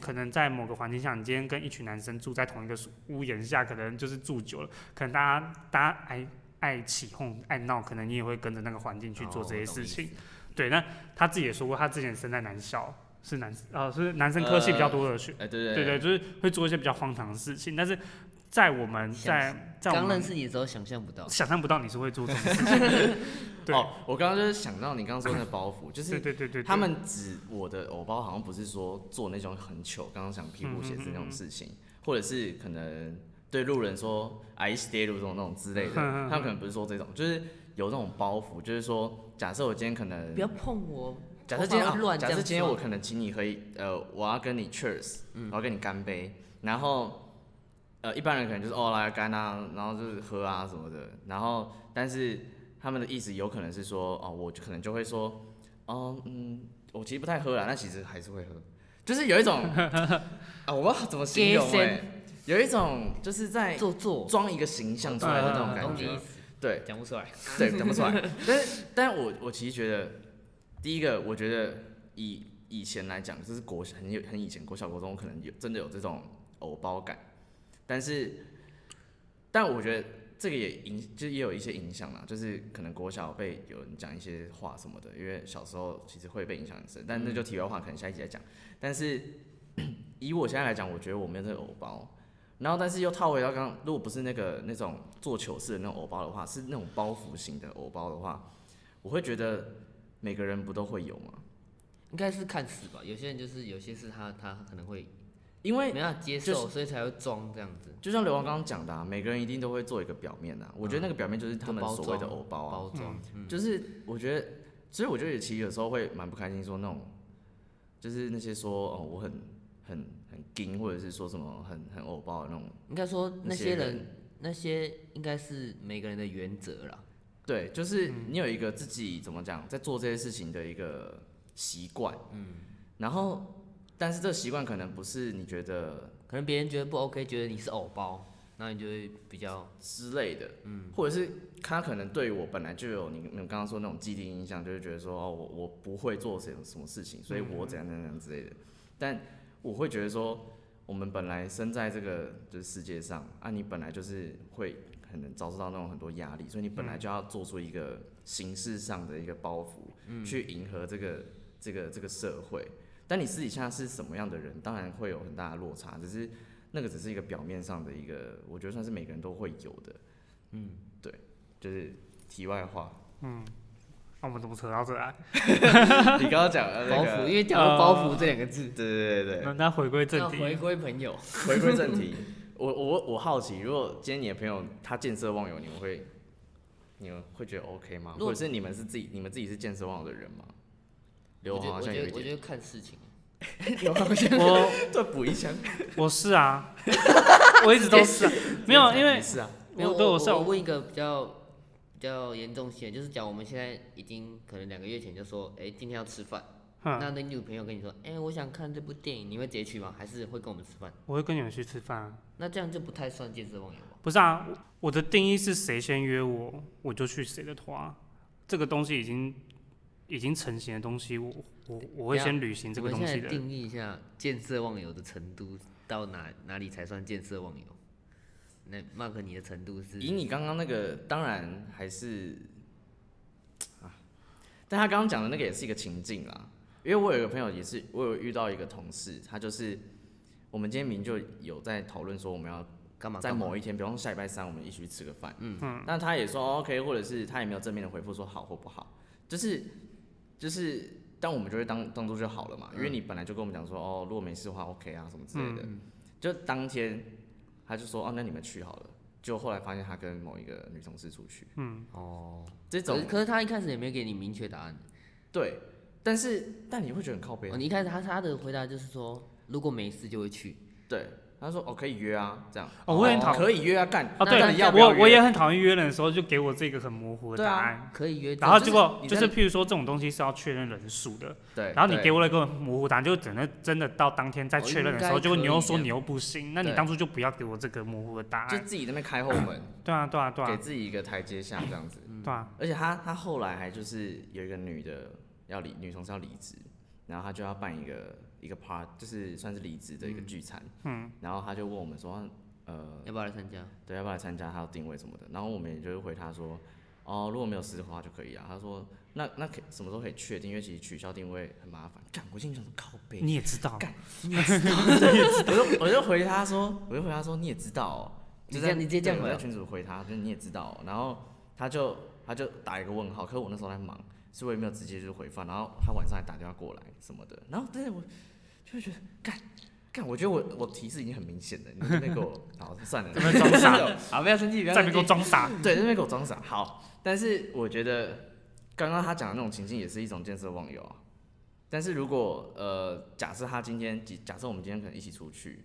可能在某个环境下，你今天跟一群男生住在同一个屋檐下，可能就是住久了，可能大家大家爱爱起哄爱闹，可能你也会跟着那个环境去做这些事情。对，那他自己也说过，他之前生在男校，是男呃是男生科系比较多的学，哎，对对对对，就是会做一些比较荒唐的事情。但是在我们在在我们刚认识你的时候想象不到，想象不到你是会做这种事情。对。哦，我刚刚就是想到你刚刚说那个包袱，就是对对对，对他们指我的偶包，好像不是说做那种很糗，刚刚想屁股写字那种事情，或者是可能对路人说“ I stay 路”这种那种之类的，他们可能不是说这种，就是有那种包袱，就是说，假设我今天可能不要碰我，假设今天乱啊假设今天我可能请你喝一，呃，我要跟你 cheers，、我要跟你干杯，然后，呃，一般人可能就是哦来干啊，然后就是喝啊什么的，然后但是他们的意思有可能是说哦，我就可能就会说，哦嗯，我其实不太喝啦，但其实还是会喝，就是有一种 <laughs> 啊，我不知道怎么形容有一种就是在做作，装一个形象出来的那种嗯感觉对，讲不出来，对，讲不出来。<laughs> 但是，但我我其实觉得，第一个，我觉得以以前来讲，就是国很有很以前国小国中可能有真的有这种偶包感，但是，但我觉得这个也影，就也有一些影响啦，就是可能国小被有人讲一些话什么的，因为小时候其实会被影响很深，但那就题外话，可能下一集再讲。但是以我现在来讲，我觉得我没有这个偶包，然后但是又套回到刚刚，如果不是那个那种做糗事的那种偶包的话，是那种包袱型的偶包的话，我会觉得每个人不都会有吗？应该是看事吧，有些人就是有些事他他可能会因为没办法接就受，所以才会装这样子。就像刘王刚刚讲的、啊，每个人一定都会做一个表面啊。我觉得那个表面就是他们所谓的装偶包啊，包装，嗯，就是我觉得，所以我觉得其实有时候会蛮不开心，说那种，就是那些说哦我很很很硬，或者是说什么很很偶包的那种，应该说那些那些人人那些应该是每个人的原则啦。对，就是你有一个自己怎么讲，在做这些事情的一个习惯，嗯，然后但是这个习惯可能不是你觉得可能别人觉得不 OK，觉得你是偶包，那你就会比较之类的，嗯，或者是他可能对我本来就有你你们刚刚说那种既定印象，就是觉得说哦，我我不会做什么什么事情，所以我怎样怎样怎样之类的。但我会觉得说，我们本来生在这个就是世界上啊，你本来就是会可能遭受到那种很多压力，所以你本来就要做出一个形式上的一个包袱，去迎合这个这个这个社会。但你私底下是什么样的人，当然会有很大的落差，只是那个只是一个表面上的一个，我觉得算是每个人都会有的。嗯，对，就是题外话。嗯那我们怎么扯到这来？<laughs> 你刚刚讲的那包袱，因，为讲了包袱这两个字，对对对对，那那回归正题回，归朋友，<laughs> 回归正题，我我我好奇，如果今天你的朋友他见色忘友，你们会你们会觉得 OK 吗？如果或者是你们是自己你们自己是见色忘友的人吗？刘我觉得我华好像有一点，我觉得看事情，<laughs> <laughs> 我再补一枪，我是啊，我一直都是啊，<laughs> 没有，因为是啊，没有，我对我是有我问一个比较比较严重性的，就是讲我们现在已经可能两个月前就说，哎、今天要吃饭，嗯那那女朋友跟你说，哎、我想看这部电影，你会直接去吗？还是会跟我们吃饭？我会跟你们去吃饭啊。那这样就不太算见色忘友吧？不是啊，我的定义是谁先约我，我就去谁的团啊。这个东西已经已经成型的东西，我我我会先履行这个东西的。现在定义一下见色忘友的程度到哪哪里才算见色忘友？那 Mark 你的程度是？以你刚刚那个，当然还是啊，但他刚刚讲的那个也是一个情境啦。因为我有一个朋友也是，我有遇到一个同事，他就是我们今天明明就有在讨论说我们要在干嘛在？某一天，比方说下礼拜三，我们一起去吃个饭。嗯嗯。但他也说哦 OK，或者是他也没有正面的回复说好或不好，就是就是，但我们就会当当做就好了嘛，因为你本来就跟我们讲说哦，如果没事的话 OK 啊什么之类的。就当天他就说哦，那你们去好了。就后来发现他跟某一个女同事出去，嗯哦，这种可是可是他一开始也没给你明确答案。对，但是但你会觉得很靠背啊、哦，你一开始他他的回答就是说，如果没事就会去。对，他说哦可以约啊，这样。哦，我也很讨可以约啊，干。啊，对你要要我我也很讨厌约人的时候就给我这个很模糊的答案，可以约，就是然后结果就是譬如说这种东西是要确认人数的，对，然后你给我了一个模糊答案，就等着真的到当天再哦确认的时候，结果你又说你又不行，那你当初就不要给我这个模糊的答案。就自己那边开后门，<coughs> 对啊，对啊，对啊给啊，自己一个台阶下这样子。对啊，而且他他后来还就是有一个女的要离女同事要离职，然后他就要办一个一个 part，就是算是离职的一个聚餐。嗯。然后他就问我们说，呃，要不要来参加？对，要不要来参加？他要定位什么的。然后我们也就是回他说，哦，如果没有事的话就可以啊。他说，那那可以什么时候可以确定？因为其实取消定位很麻烦。干，我心里想说靠背。你也知道，<laughs> 我就我就回他说，我就回他说你也知道哦、就这样你直接这样我在群主回他，就是你也知道哦、然后他就他就打一个问号，可是我那时候在忙，所以我也没有直接就是回放。然后他晚上还打电话过来什么的，然后但是我就会觉得干干，我觉得我我提示已经很明显了，你那边给我好算了，<laughs> 这边装傻，好，不要生气，不要在那边给我。装傻。对，那边给我装傻。好，但是我觉得刚刚他讲的那种情境也是一种见色忘友啊。但是如果呃，假设他今天，假设我们今天可能一起出去，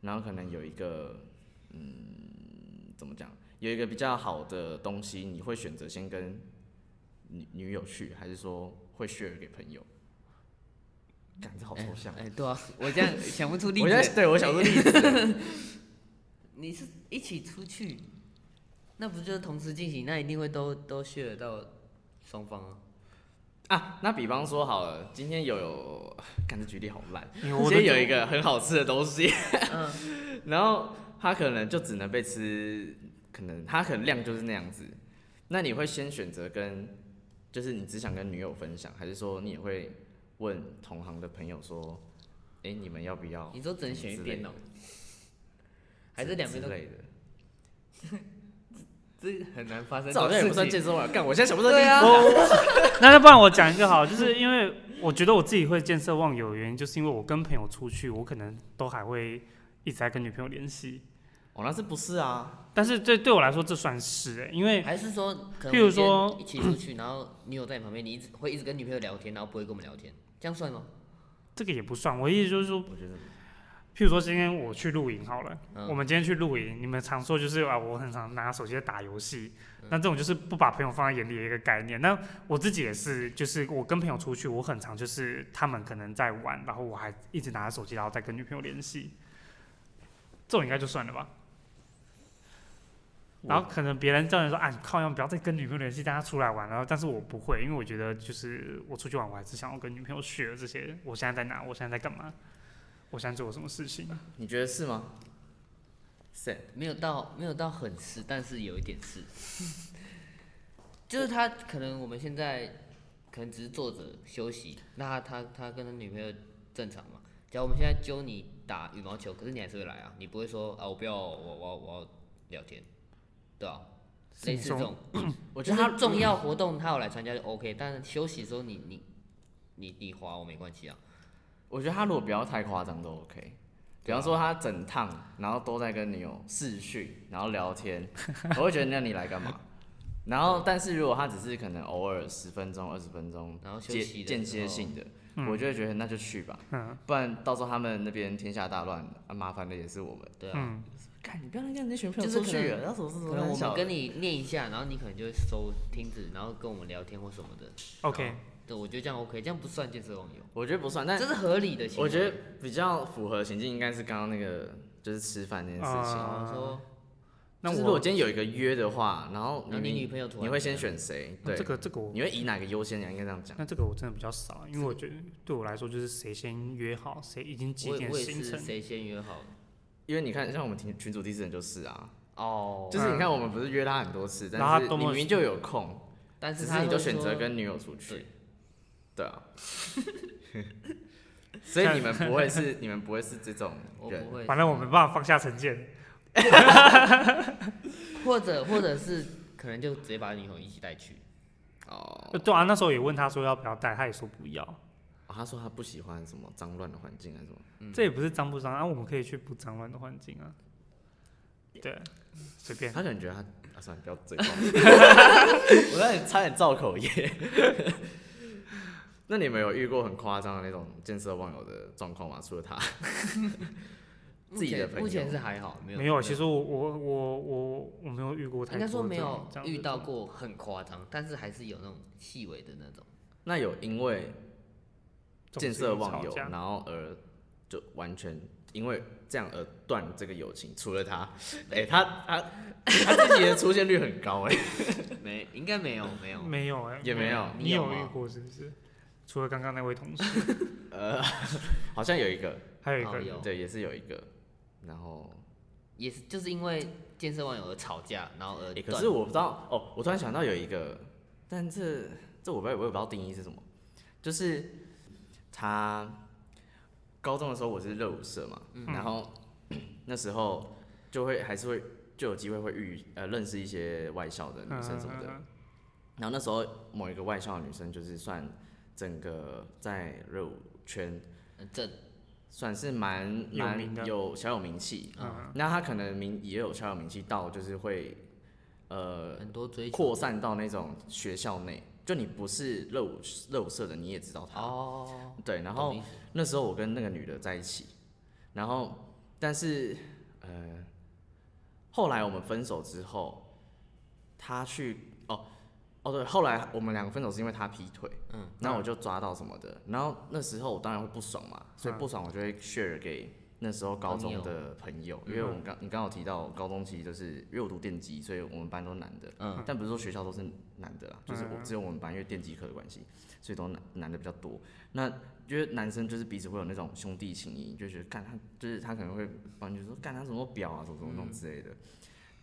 然后可能有一个嗯，怎么讲，有一个比较好的东西，你会选择先跟女女友去，还是说会 share 给朋友？感觉好抽象。哎，对啊，我这样想不出例我现在。对我想出例子，<laughs> 你是一起出去，那不就是同时进行？那一定会都都 share 到双方啊。啊，那比方说好了，今天有，感觉举例好烂。今天有一个很好吃的东西，嗯，<laughs> 然后他可能就只能被吃，可能他可能量就是那样子，那你会先选择跟，就是你只想跟女友分享，还是说你也会问同行的朋友说，哎、你们要不要？你说只能选一边哦，还是两边都之？类的？<laughs> 这很难发生。这好像也不算健身网，干，我现在想不到对啊，那那不然我讲一个好，就是因为我觉得我自己会见色忘友的原因，就是因为我跟朋友出去，我可能都还会一直在跟女朋友联系。哦，那是不是啊？但是这对我来说这算是哎、因为还是说，可能譬如我们今天说一起出去，然后女友在你旁边，你一直会一直跟女朋友聊天，然后不会跟我们聊天，这样算吗？这个也不算。我的意思就是说，我觉得譬如说今天我去露营好了，嗯我们今天去露营，你们常说就是啊，我很常拿手机在打游戏，那这种就是不把朋友放在眼里的一个概念。那我自己也是，就是我跟朋友出去，我很常就是他们可能在玩，然后我还一直拿着手机，然后再跟女朋友联系，这种应该就算了吧。然后可能别人叫人说啊，你靠，要不要再跟女朋友联系，大家出来玩。然后，但是我不会，因为我觉得就是我出去玩，我还是想要跟女朋友 share 这些，我现在在哪，我现在在干嘛，<laughs> 我现在做什么事情。你觉得是吗？是，没有到没有到很是，但是有一点是，<laughs> 就是他可能我们现在可能只是坐着休息，那他他他跟他女朋友正常嘛？假如我们现在揪你打羽毛球，可是你还是会来啊，你不会说啊我不要我我我要聊天，对啊，类似这种，我觉得他重要活动他有来参加就 OK，但是休息的时候你你你你滑我没关系啊，我觉得他如果不要太夸张都 OK。比方说他整趟，然后都在跟女友视讯，然后聊天，<laughs> 我会觉得那你来干嘛？然后，但是如果他只是可能偶尔十分钟、二十分钟，然后休间间歇性的，嗯我就会觉得那就去吧，嗯不然到时候他们那边天下大乱，啊，麻烦的也是我们。对啊。嗯，看你不要跟你的群朋友出去了，然后什么什么可能我们跟你念一下，然后你可能就会收听子，然后跟我们聊天或什么的。OK，对，我觉得这样 OK，这样不算见色网友，我觉得不算，但这是合理的行为。我觉得比较符合情境应该是刚刚那个就是吃饭那件事情。啊哦说，那就是如果我今天有一个约的话，然后你你女朋友突然你会先选谁？对，这个这个我你会以哪个优先？应该这样讲。那这个我真的比较少，因为我觉得对我来说就是谁先约好，谁已经几我也我也点行程。是谁先约好的因为你看，像我们群群主第四人就是啊，哦，就是你看我们不是约他很多次，然后他但是多么你明明就有空，但是他只是你就会说选择跟女友出去对。对啊。<laughs> 所以你们不会是你们不会是这种人不，会，反正我没办法放下成见。<laughs> 或者或者是可能就直接把女朋友一起带去，哦。对啊，那时候也问他说要不要带，他也说不要。哦他说他不喜欢什么脏乱的环境还是什么？嗯这也不是脏不脏啊，我们可以去不脏乱的环境啊。对，随便。他可能觉得他啊，算了，不要嘴炮。<laughs> 我差点差点造口业。<laughs> 那你们有遇过很夸张的那种见色忘友的状况吗？除了他，<laughs> 自己的朋友目前是还好，没有没有，其实我我我我我没有遇过太应该说没有这样的遇到状过很夸张，但是还是有那种细微的那种。那有因为见色忘友，然后而就完全因为这样而断这个友情？除了他，哎、他他他自己的出现率很高哎、<laughs> 没，应该没有，没有。没有哎、也没有你你有遇过是不是？除了刚刚那位同事，<laughs> 呃，<laughs> 好像有一个，还有一个哦有对，也是有一个，然后也是就是因为见色忘友而吵架，然后而欸、可是我不知道哦，我突然想到有一个，但这这我不我也不知道定义是什么，就是他高中的时候我是热舞社嘛，嗯。然后 <clears throat> 那时候就会还是会就有机会会遇呃认识一些外校的女生什么的，嗯然后那时候某一个外校的女生就是算整个在热舞圈呃这算是蛮蛮有小有名气，嗯。那他可能名也有小有名气到就是会呃很多追扩散到那种学校内，就你不是热舞热舞社的，你也知道他。哦，对，然后那时候我跟那个女的在一起，然后但是呃，后来我们分手之后，他去哦哦对，后来我们两个分手是因为他劈腿，嗯，然后我就抓到什么的，然后那时候我当然会不爽嘛，所以嗯。不爽我就会 share 给那时候高中的朋友，因为我们刚你刚好提到高中其实就是因为我读电机，所以我们班都男的，嗯，但不是说学校都是男的啦，就是我嗯只有我们班因为电机课的关系，所以都男男的比较多。那因为男生就是彼此会有那种兄弟情谊，就觉得干他就是他可能会帮你说干他怎么表啊，怎么怎么弄之类的。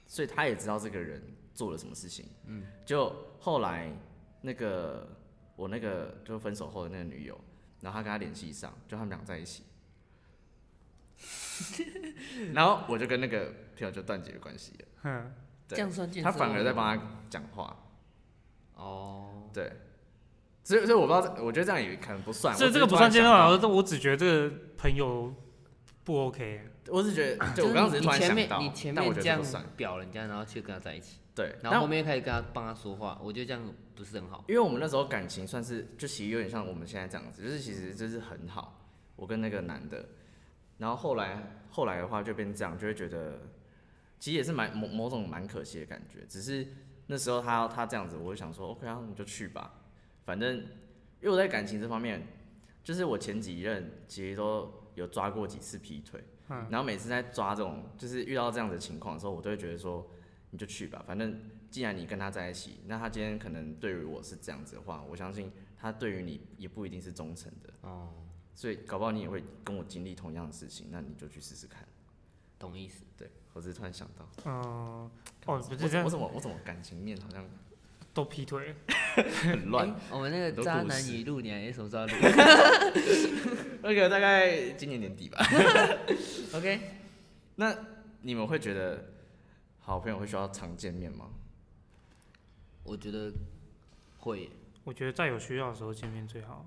所以他也知道这个人做了什么事情。嗯，就后来那个我那个就分手后的那个女友，然后他跟他联系上，就他们俩在一起。<laughs> 然后我就跟那个朋友就断绝了关系了。哼，对这样算他反而在帮他讲话，哦，对，所以所以我不知道，我觉得这样也可能不算。这我只是突这个不算见到老师，我只觉得这个朋友不 OK。我只觉得，就我刚刚只是突然你前想到，面你前面这样。表人家，然后去跟他在一起，对，然后后面又开始跟他帮他说话，我觉得这样不是很好。因为我们那时候感情算是，就其实有点像我们现在这样子，就是其实就是很好，我跟那个男的，然后后来后来的话就变这样，就会觉得其实也是蛮某某种蛮可惜的感觉，只是那时候他他这样子，我就想说 OK 啊，你就去吧，反正因为我在感情这方面，就是我前几任其实都有抓过几次劈腿，嗯。然后每次在抓这种就是遇到这样的情况的时候，我都会觉得说你就去吧，反正既然你跟他在一起，那他今天可能对于我是这样子的话，我相信他对于你也不一定是忠诚的，哦，所以搞不好你也会跟我经历同样的事情，那你就去试试看。懂意思。对我只是突然想到，嗯，哦，我不是这样我，怎么我怎么感情面好像都劈腿。很乱？诶 <laughs> 我们那个渣男语录，你还什么时候要录 <laughs> 那个大概今年年底吧。<laughs> OK，那你们会觉得好朋友会需要常见面吗？我觉得会，我觉得在有需要的时候见面最好。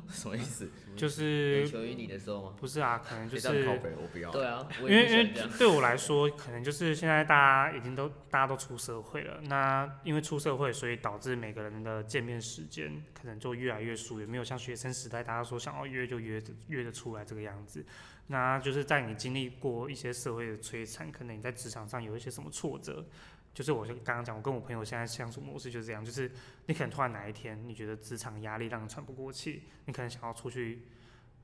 <laughs> 什么意思？就是求于你的时候吗？不是啊，可能就是北，我不要。对啊，因为因为。对我来说，可能就是现在大家已经都大家都出社会了，那因为出社会，所以导致每个人的见面时间可能就越来越疏远，没有像学生时代大家说想要约就约得约得出来这个样子。那就是在你经历过一些社会的摧残，可能你在职场上有一些什么挫折，就是我就刚刚讲，我跟我朋友现在相处模式就是这样，就是你可能突然哪一天你觉得职场压力让你喘不过气，你可能想要出去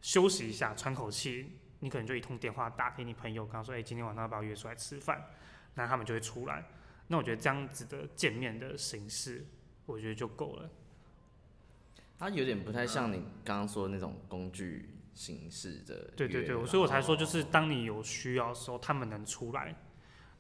休息一下，喘口气，你可能就一通电话打给你朋友，跟他说：“哎、今天晚上要不要约出来吃饭？”那他们就会出来。那我觉得这样子的见面的形式，我觉得就够了。它有点不太像你刚刚说的那种工具形式的对对对，所以我才说，就是当你有需要的时候，他们能出来，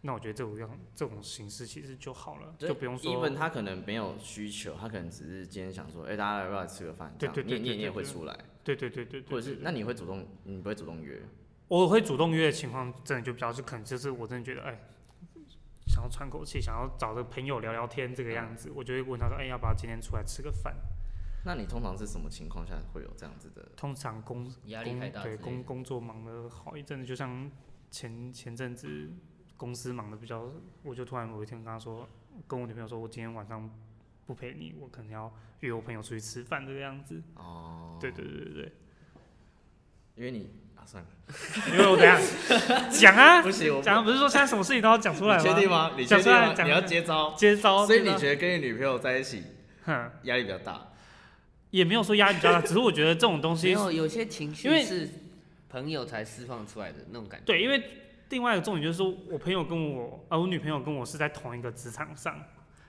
那我觉得这种样这种形式其实就好了，就不用说 even 他可能没有需求，他可能只是今天想说，哎、大家要不要来吃个饭？对对对你也你也会出来，对对对对对，或者是那你会主动，你不会主动约？我会主动约的情况，真的就比较是可能就是我真的觉得，哎、想要喘口气，想要找个朋友聊聊天这个样子，我就会问他说，哎、要不要今天出来吃个饭？那你通常是什么情况下会有这样子的？通常工压力工对工工作忙了好一阵子，就像前前阵子公司忙的比较，我就突然有一天跟他说，跟我女朋友说，我今天晚上不陪你，我可能要约我朋友出去吃饭这个样子。哦，对对对对对，因为你啊，算了，因为我等一下 <laughs> 讲啊，不行，我讲不是说现在什么事情都要讲出来吗？确定吗？你确讲出定吗？你要接招，接招，所以你觉得跟你女朋友在一起哼，压力比较大？也没有说压力比较大，只是我觉得这种东西没有有些情绪是朋友才释放出来的那种感觉。对，因为另外一个重点就是说我朋友跟我，啊，我女朋友跟我是在同一个职场上，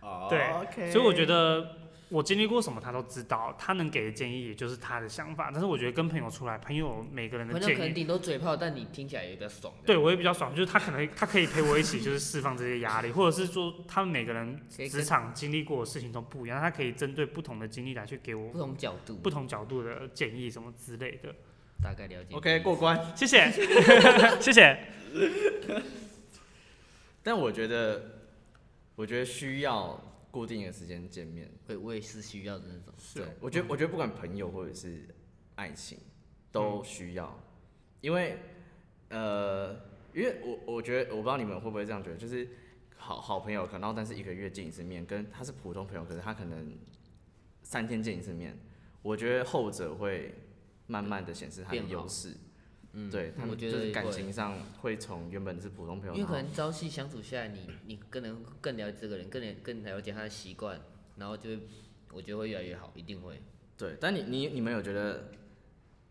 哦对 OK 所以我觉得我经历过什么，她都知道，她能给的建议也就是她的想法。但是我觉得跟朋友出来，朋友每个人的建议可能顶多嘴炮，但你听起来也比较爽。对我也比较爽，就是他可能他可以陪我一起，就是释放这些压力，或者是说他们每个人职场经历过的事情都不一样，他可以针对不同的经历来去给我不同角度，不同角度的建议什么之类的。大概了解。OK 过关。谢谢，<laughs> 谢谢。<laughs> 但我觉得，我觉得需要固定的时间见面。会我也是需要的那种。是我觉得，我觉得不管朋友或者是爱情，都需要，因为，呃，因为我我觉得，我不知道你们会不会这样觉得，就是好好朋友，可能然后但是一个月见一次面，跟他是普通朋友，可是他可能三天见一次面，我觉得后者会慢慢的显示他的优势。嗯，对他们我觉就是感情上会从原本是普通朋友，因为可能朝夕相处下来，你你更能更了解这个人，更了更了解他的习惯，然后就会我觉得会越来越好，一定会。对，但你你你们有觉得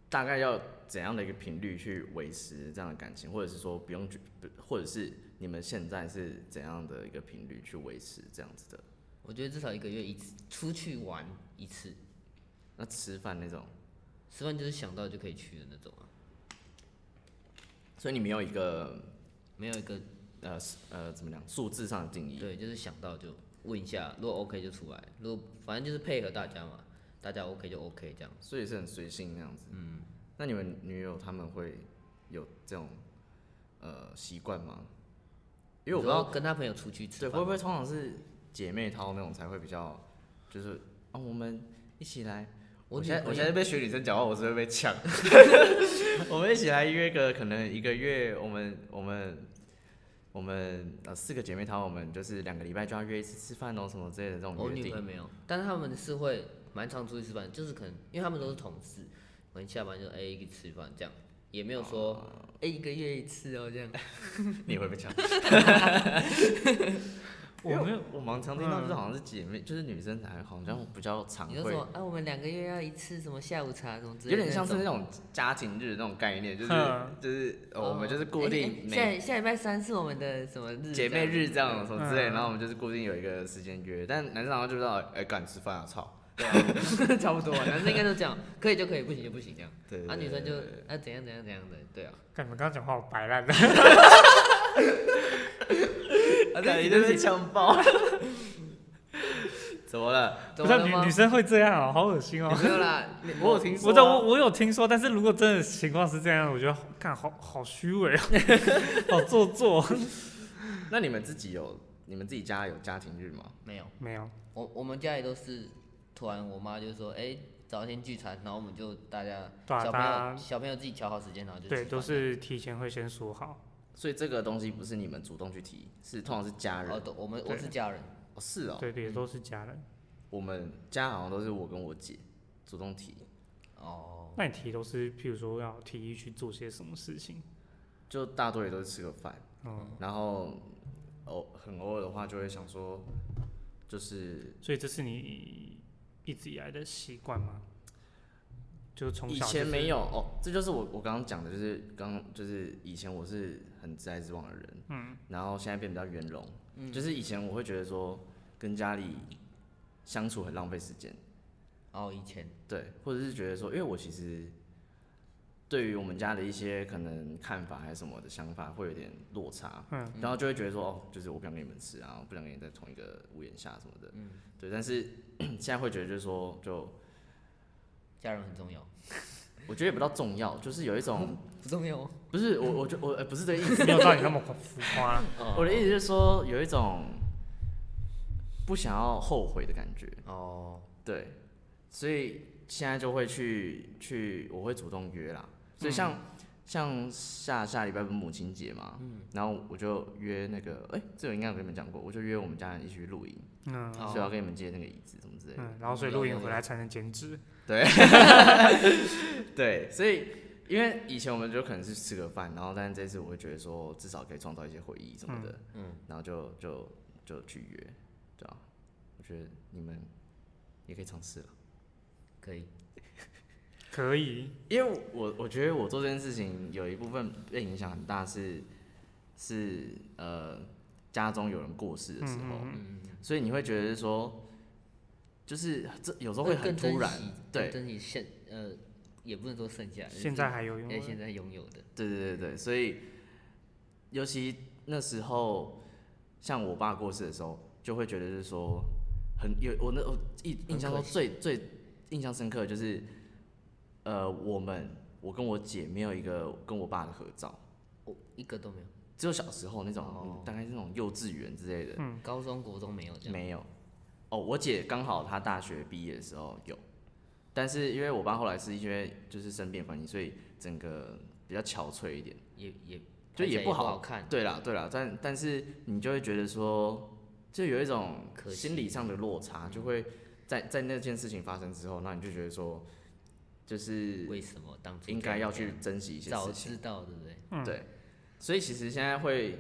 大概要怎样的一个频率去维持这样的感情，或者是说不用去，不或者是你们现在是怎样的一个频率去维持这样子的？我觉得至少一个月一次出去玩一次，那吃饭那种，吃饭就是想到就可以去的那种啊，所以你没有一个没有一个呃呃怎么讲数字上的定义。对，就是想到就问一下，如果 OK 就出来，如果反正就是配合大家嘛，大家 OK 就 OK 这样。所以是很随性那样子。嗯，那你们女友他们会有这种呃习惯吗？因为我不知道，跟他朋友出去吃对，饭，会不会通常是姐妹淘那种才会比较，就是哦，我们一起来。我现在我现在被学女生讲话，我是会被呛。<laughs> <laughs> 我们一起来约个可能一个月，我们我们我们呃四个姐妹淘，我们就是两个礼拜就要约一次吃饭哦，什么之类的这种我约定。女朋友没有，但是他们是会蛮常出去吃饭，就是可能因为他们都是同事，我们下班就 A 一起吃饭这样，也没有说 A 一个月一次哦这样。<laughs> 你也会被呛。我没有，我蛮常听到，就是好像是姐妹，就是女生才好像比较常会你就说，啊，我们两个月要一次什么下午茶什么之类的，有点像是那种家庭日那种概念，就是哼。就是哦我们就是固哎定哎下每下礼拜三是我们的什么日？姐妹日这样什么之类，嗯然后我们就是固定有一个时间约，但男生好像就知道，哎，赶吃饭啊，操，这样，<laughs> 差不多啊，男生应该都这样，可以就可以，不行就不行这样。对，啊，女生就对对啊怎样怎样怎样的，对啊。看你们刚刚讲话好白烂。的。<laughs> <laughs> 啊，对，一定被呛爆。<laughs> 怎么了？怎么了吗不是女女？生会这样哦，好恶心哦。没有啦，<laughs> 我有听说啊，我知道我我有听说，但是如果真的情况是这样，我觉得看好好虚伪啊，好做作。那你们自己有你们自己家有家庭日吗？没有，没有，我我们家里都是突然我妈就说，哎，找一天聚餐，然后我们就大家小朋友小朋友自己调好时间，然后就对，都是提前会先说好。所以这个东西不是你们主动去提，是通常是家人。哦，我们对我是家人，哦，是哦，对对，都是家人。我们家好像都是我跟我姐主动提，哦，那你提都是，譬如说要提议去做些什么事情？就大多也都是吃个饭，嗯，然后偶很偶尔的话就会想说，就是所以这是你一直以来的习惯吗？就从以、前没有，哦，这就是我我刚刚讲的，就是刚就是以前我是很自来自往的人，嗯，然后现在变比较圆融，嗯。就是以前我会觉得说跟家里相处很浪费时间，哦，以前。对，或者是觉得说，因为我其实对于我们家的一些可能看法还是什么的想法会有点落差，嗯，然后就会觉得说，哦，就是我不想跟你们吃啊，我不想跟你在同一个屋檐下什么的，嗯，对，但是现在会觉得就是说，就家人很重要，我觉得也不到重要，就是有一种不重要哦。不是我，我就我、呃、不是这个意思，没有到你那么浮夸。我的意思是说有一种不想要后悔的感觉，哦，对，所以现在就会去去，我会主动约啦。所以像、像下下礼拜不是母亲节嘛，然后我就约那个，哎、这个应该有跟你们讲过，我就约我们家人一起去露营，嗯哦所以要跟你们借那个椅子什么之类的。嗯，然后所以露营回来才能减脂。对，<laughs> 对所以因为以前我们就可能是吃个饭，然后但是这次我会觉得说至少可以创造一些回忆什么的，嗯，然后就就就去约，对啊，我觉得你们也可以尝试了。可以，<laughs> 可以，因为我我觉得我做这件事情有一部分被影响很大是，是呃家中有人过世的时候，嗯，所以你会觉得说，就是这有时候会很突然，对更珍惜现呃，也不能说剩下，现在还有用哎，现在拥有的，对对对对，所以尤其那时候像我爸过世的时候，就会觉得是说很有我那我印印象中最最印象深刻的就是，呃，我们我跟我姐没有一个跟我爸的合照。我一个都没有，只有小时候那种，大概是那种幼稚园之类的，嗯高中国中没有这样，没有。哦，我姐刚好她大学毕业的时候有，但是因为我爸后来是因为就是生病的关系，所以整个比较憔悴一点。也也就也不不好看，对啦，对啦，但但是你就会觉得说，就有一种心理上的落差，就会在在那件事情发生之后，那你就觉得说，就是为什么当初应该要去珍惜一些早事情。早知道，对不对？嗯对，所以其实现在会，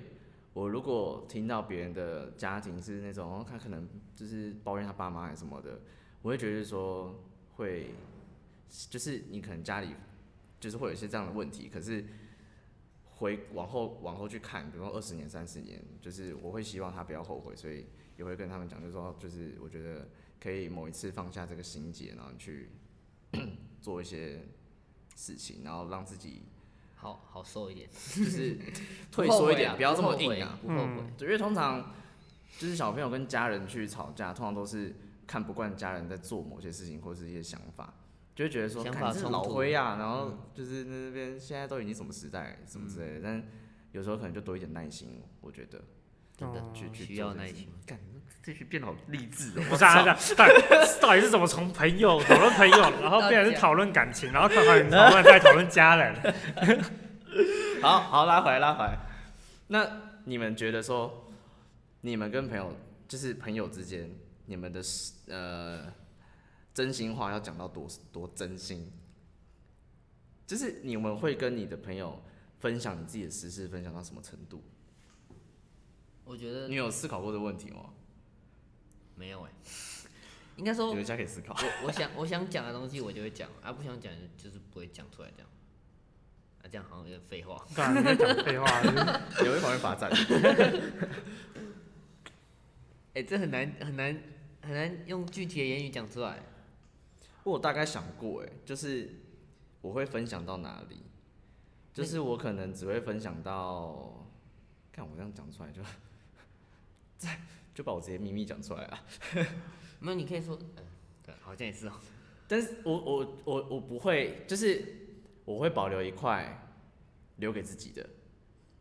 我如果听到别人的家庭是那种，哦他可能就是抱怨他爸妈还是什么的，我会觉得说会，就是你可能家里就是会有一些这样的问题，可是回往后往后去看，比如说二十年、三十年，就是我会希望他不要后悔，所以也会跟他们讲，就是说，就是我觉得可以某一次放下这个心结，然后去 <clears throat> 做一些事情，然后让自己好好受一点，<laughs> 就是 <laughs> 退缩一点，不不要这么硬啊。不后悔。对因为通常就是小朋友跟家人去吵架，通常都是看不惯家人在做某些事情或是一些想法，就会觉得说，想看这是老法冲突灰啊，然后就是那边现在都已经什么时代什么之类的，但有时候可能就多一点耐心，我觉得真的需要耐心。干，这句变得好励志哦！不是啊，到底到底是怎么从朋友讨论朋友，然后变成是讨论感情，然后讨论讨论再讨论家人？<laughs> 好好拉回来拉回来。那你们觉得说，你们跟朋友就是朋友之间，你们的呃真心话要讲到多多真心？就是你们会跟你的朋友分享你自己的私事，分享到什么程度？我觉得你有思考过这个问题吗？没有哎、应该说你们现在可以思考。我我想我想讲的东西我就会讲，啊不想讲就是不会讲出来这样，啊这样好像有点废话。对啊，你在讲废话，<laughs> 有一方面罚站。哎、<laughs> 这很难很难很难用具体的言语讲出来。我大概想过，哎，就是我会分享到哪里？就是我可能只会分享到，看我这样讲出来就，<laughs> 就把我这些秘密讲出来啊。<laughs> 没有，你可以说，嗯、对，好像也是哦、但是我我我我不会，就是我会保留一块留给自己的。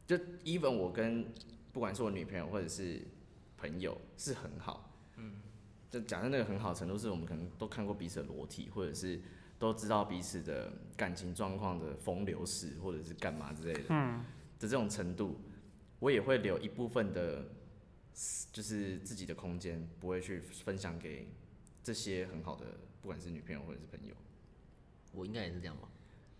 就 even 我跟不管是我女朋友或者是朋友是很好，嗯，就假设那个很好程度是我们可能都看过彼此的裸体，或者是都知道彼此的感情状况的风流史，或者是干嘛之类的，嗯，的这种程度，我也会留一部分的，就是自己的空间，不会去分享给这些很好的，不管是女朋友或者是朋友。我应该也是这样吧。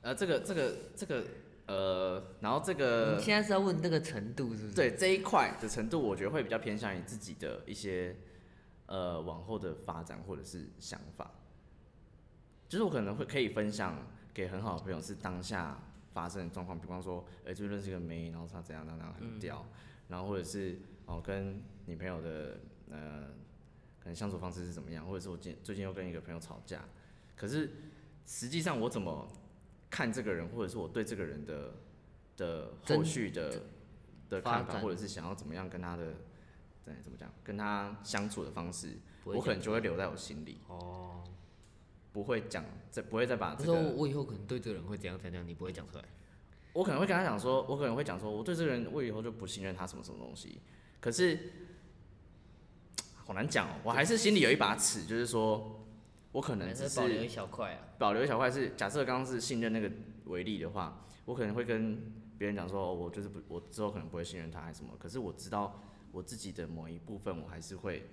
呃，这个这个这个呃，然后这个你现在是要问这个程度是不是？，对这一块的程度，我觉得会比较偏向于自己的一些呃往后的发展或者是想法。就是我可能会可以分享给很好的朋友，是当下发生的状况，比方说，哎、最近认识一个妹，然后她怎样怎样怎样很屌，然后或者是哦跟女朋友的呃可能相处方式是怎么样，或者是我近最近又跟一个朋友吵架，可是实际上我怎么看这个人，或者是我对这个人的的后续的的看法，或者是想要怎么样跟他的，对，怎么讲，跟他相处的方式，我可能就会留在我心里，哦。不会讲，再不会再把这个，我以后可能对这个人会怎样怎样，你不会讲出来。我可能会跟他讲说，我可能会讲说，我对这个人，我以后就不信任他什么什么东西，可是好难讲哦，我还是心里有一把尺，就是说我可能还只是保留一小块啊。保留一小块是，假设刚刚是信任那个为例的话，我可能会跟别人讲说，哦我就是不，我之后可能不会信任他还是什么，可是我知道我自己的某一部分，我还是会，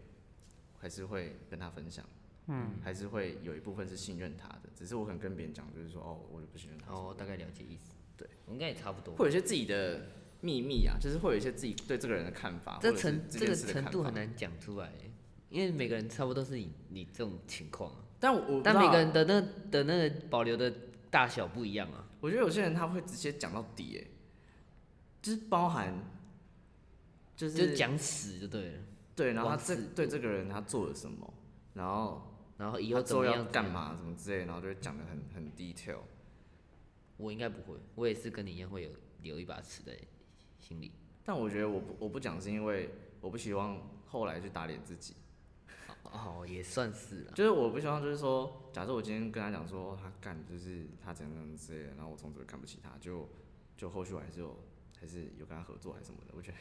还是会跟他分享，嗯，还是会有一部分是信任他的，只是我可能跟别人讲，就是说，哦，我就不信任他，哦，大概了解意思。对，我应该也差不多。会有一些自己的秘密啊，就是会有一些自己对这个人的看法，这程这个程度很，难讲出来，因为每个人差不多都是你你这种情况啊，但我我但每个人的那的那个保留的大小不一样啊。我觉得有些人他会直接讲到底，哎，就是包含，就是就讲死就对了，对，然后他这对这个人他做了什么，然后然后以后怎么样干？嘛，什么之类，然后就会讲的很很 detail。我应该不会，我也是跟你一样会有留一把尺在心里。但我觉得我不我不讲是因为我不希望后来去打脸自己，哦，也算是了。就是我不希望就是说，假设我今天跟他讲说他干就是他怎样怎样之类的，然后我从此就看不起他，就就后续我还是有还是有跟他合作还是什么的，我觉得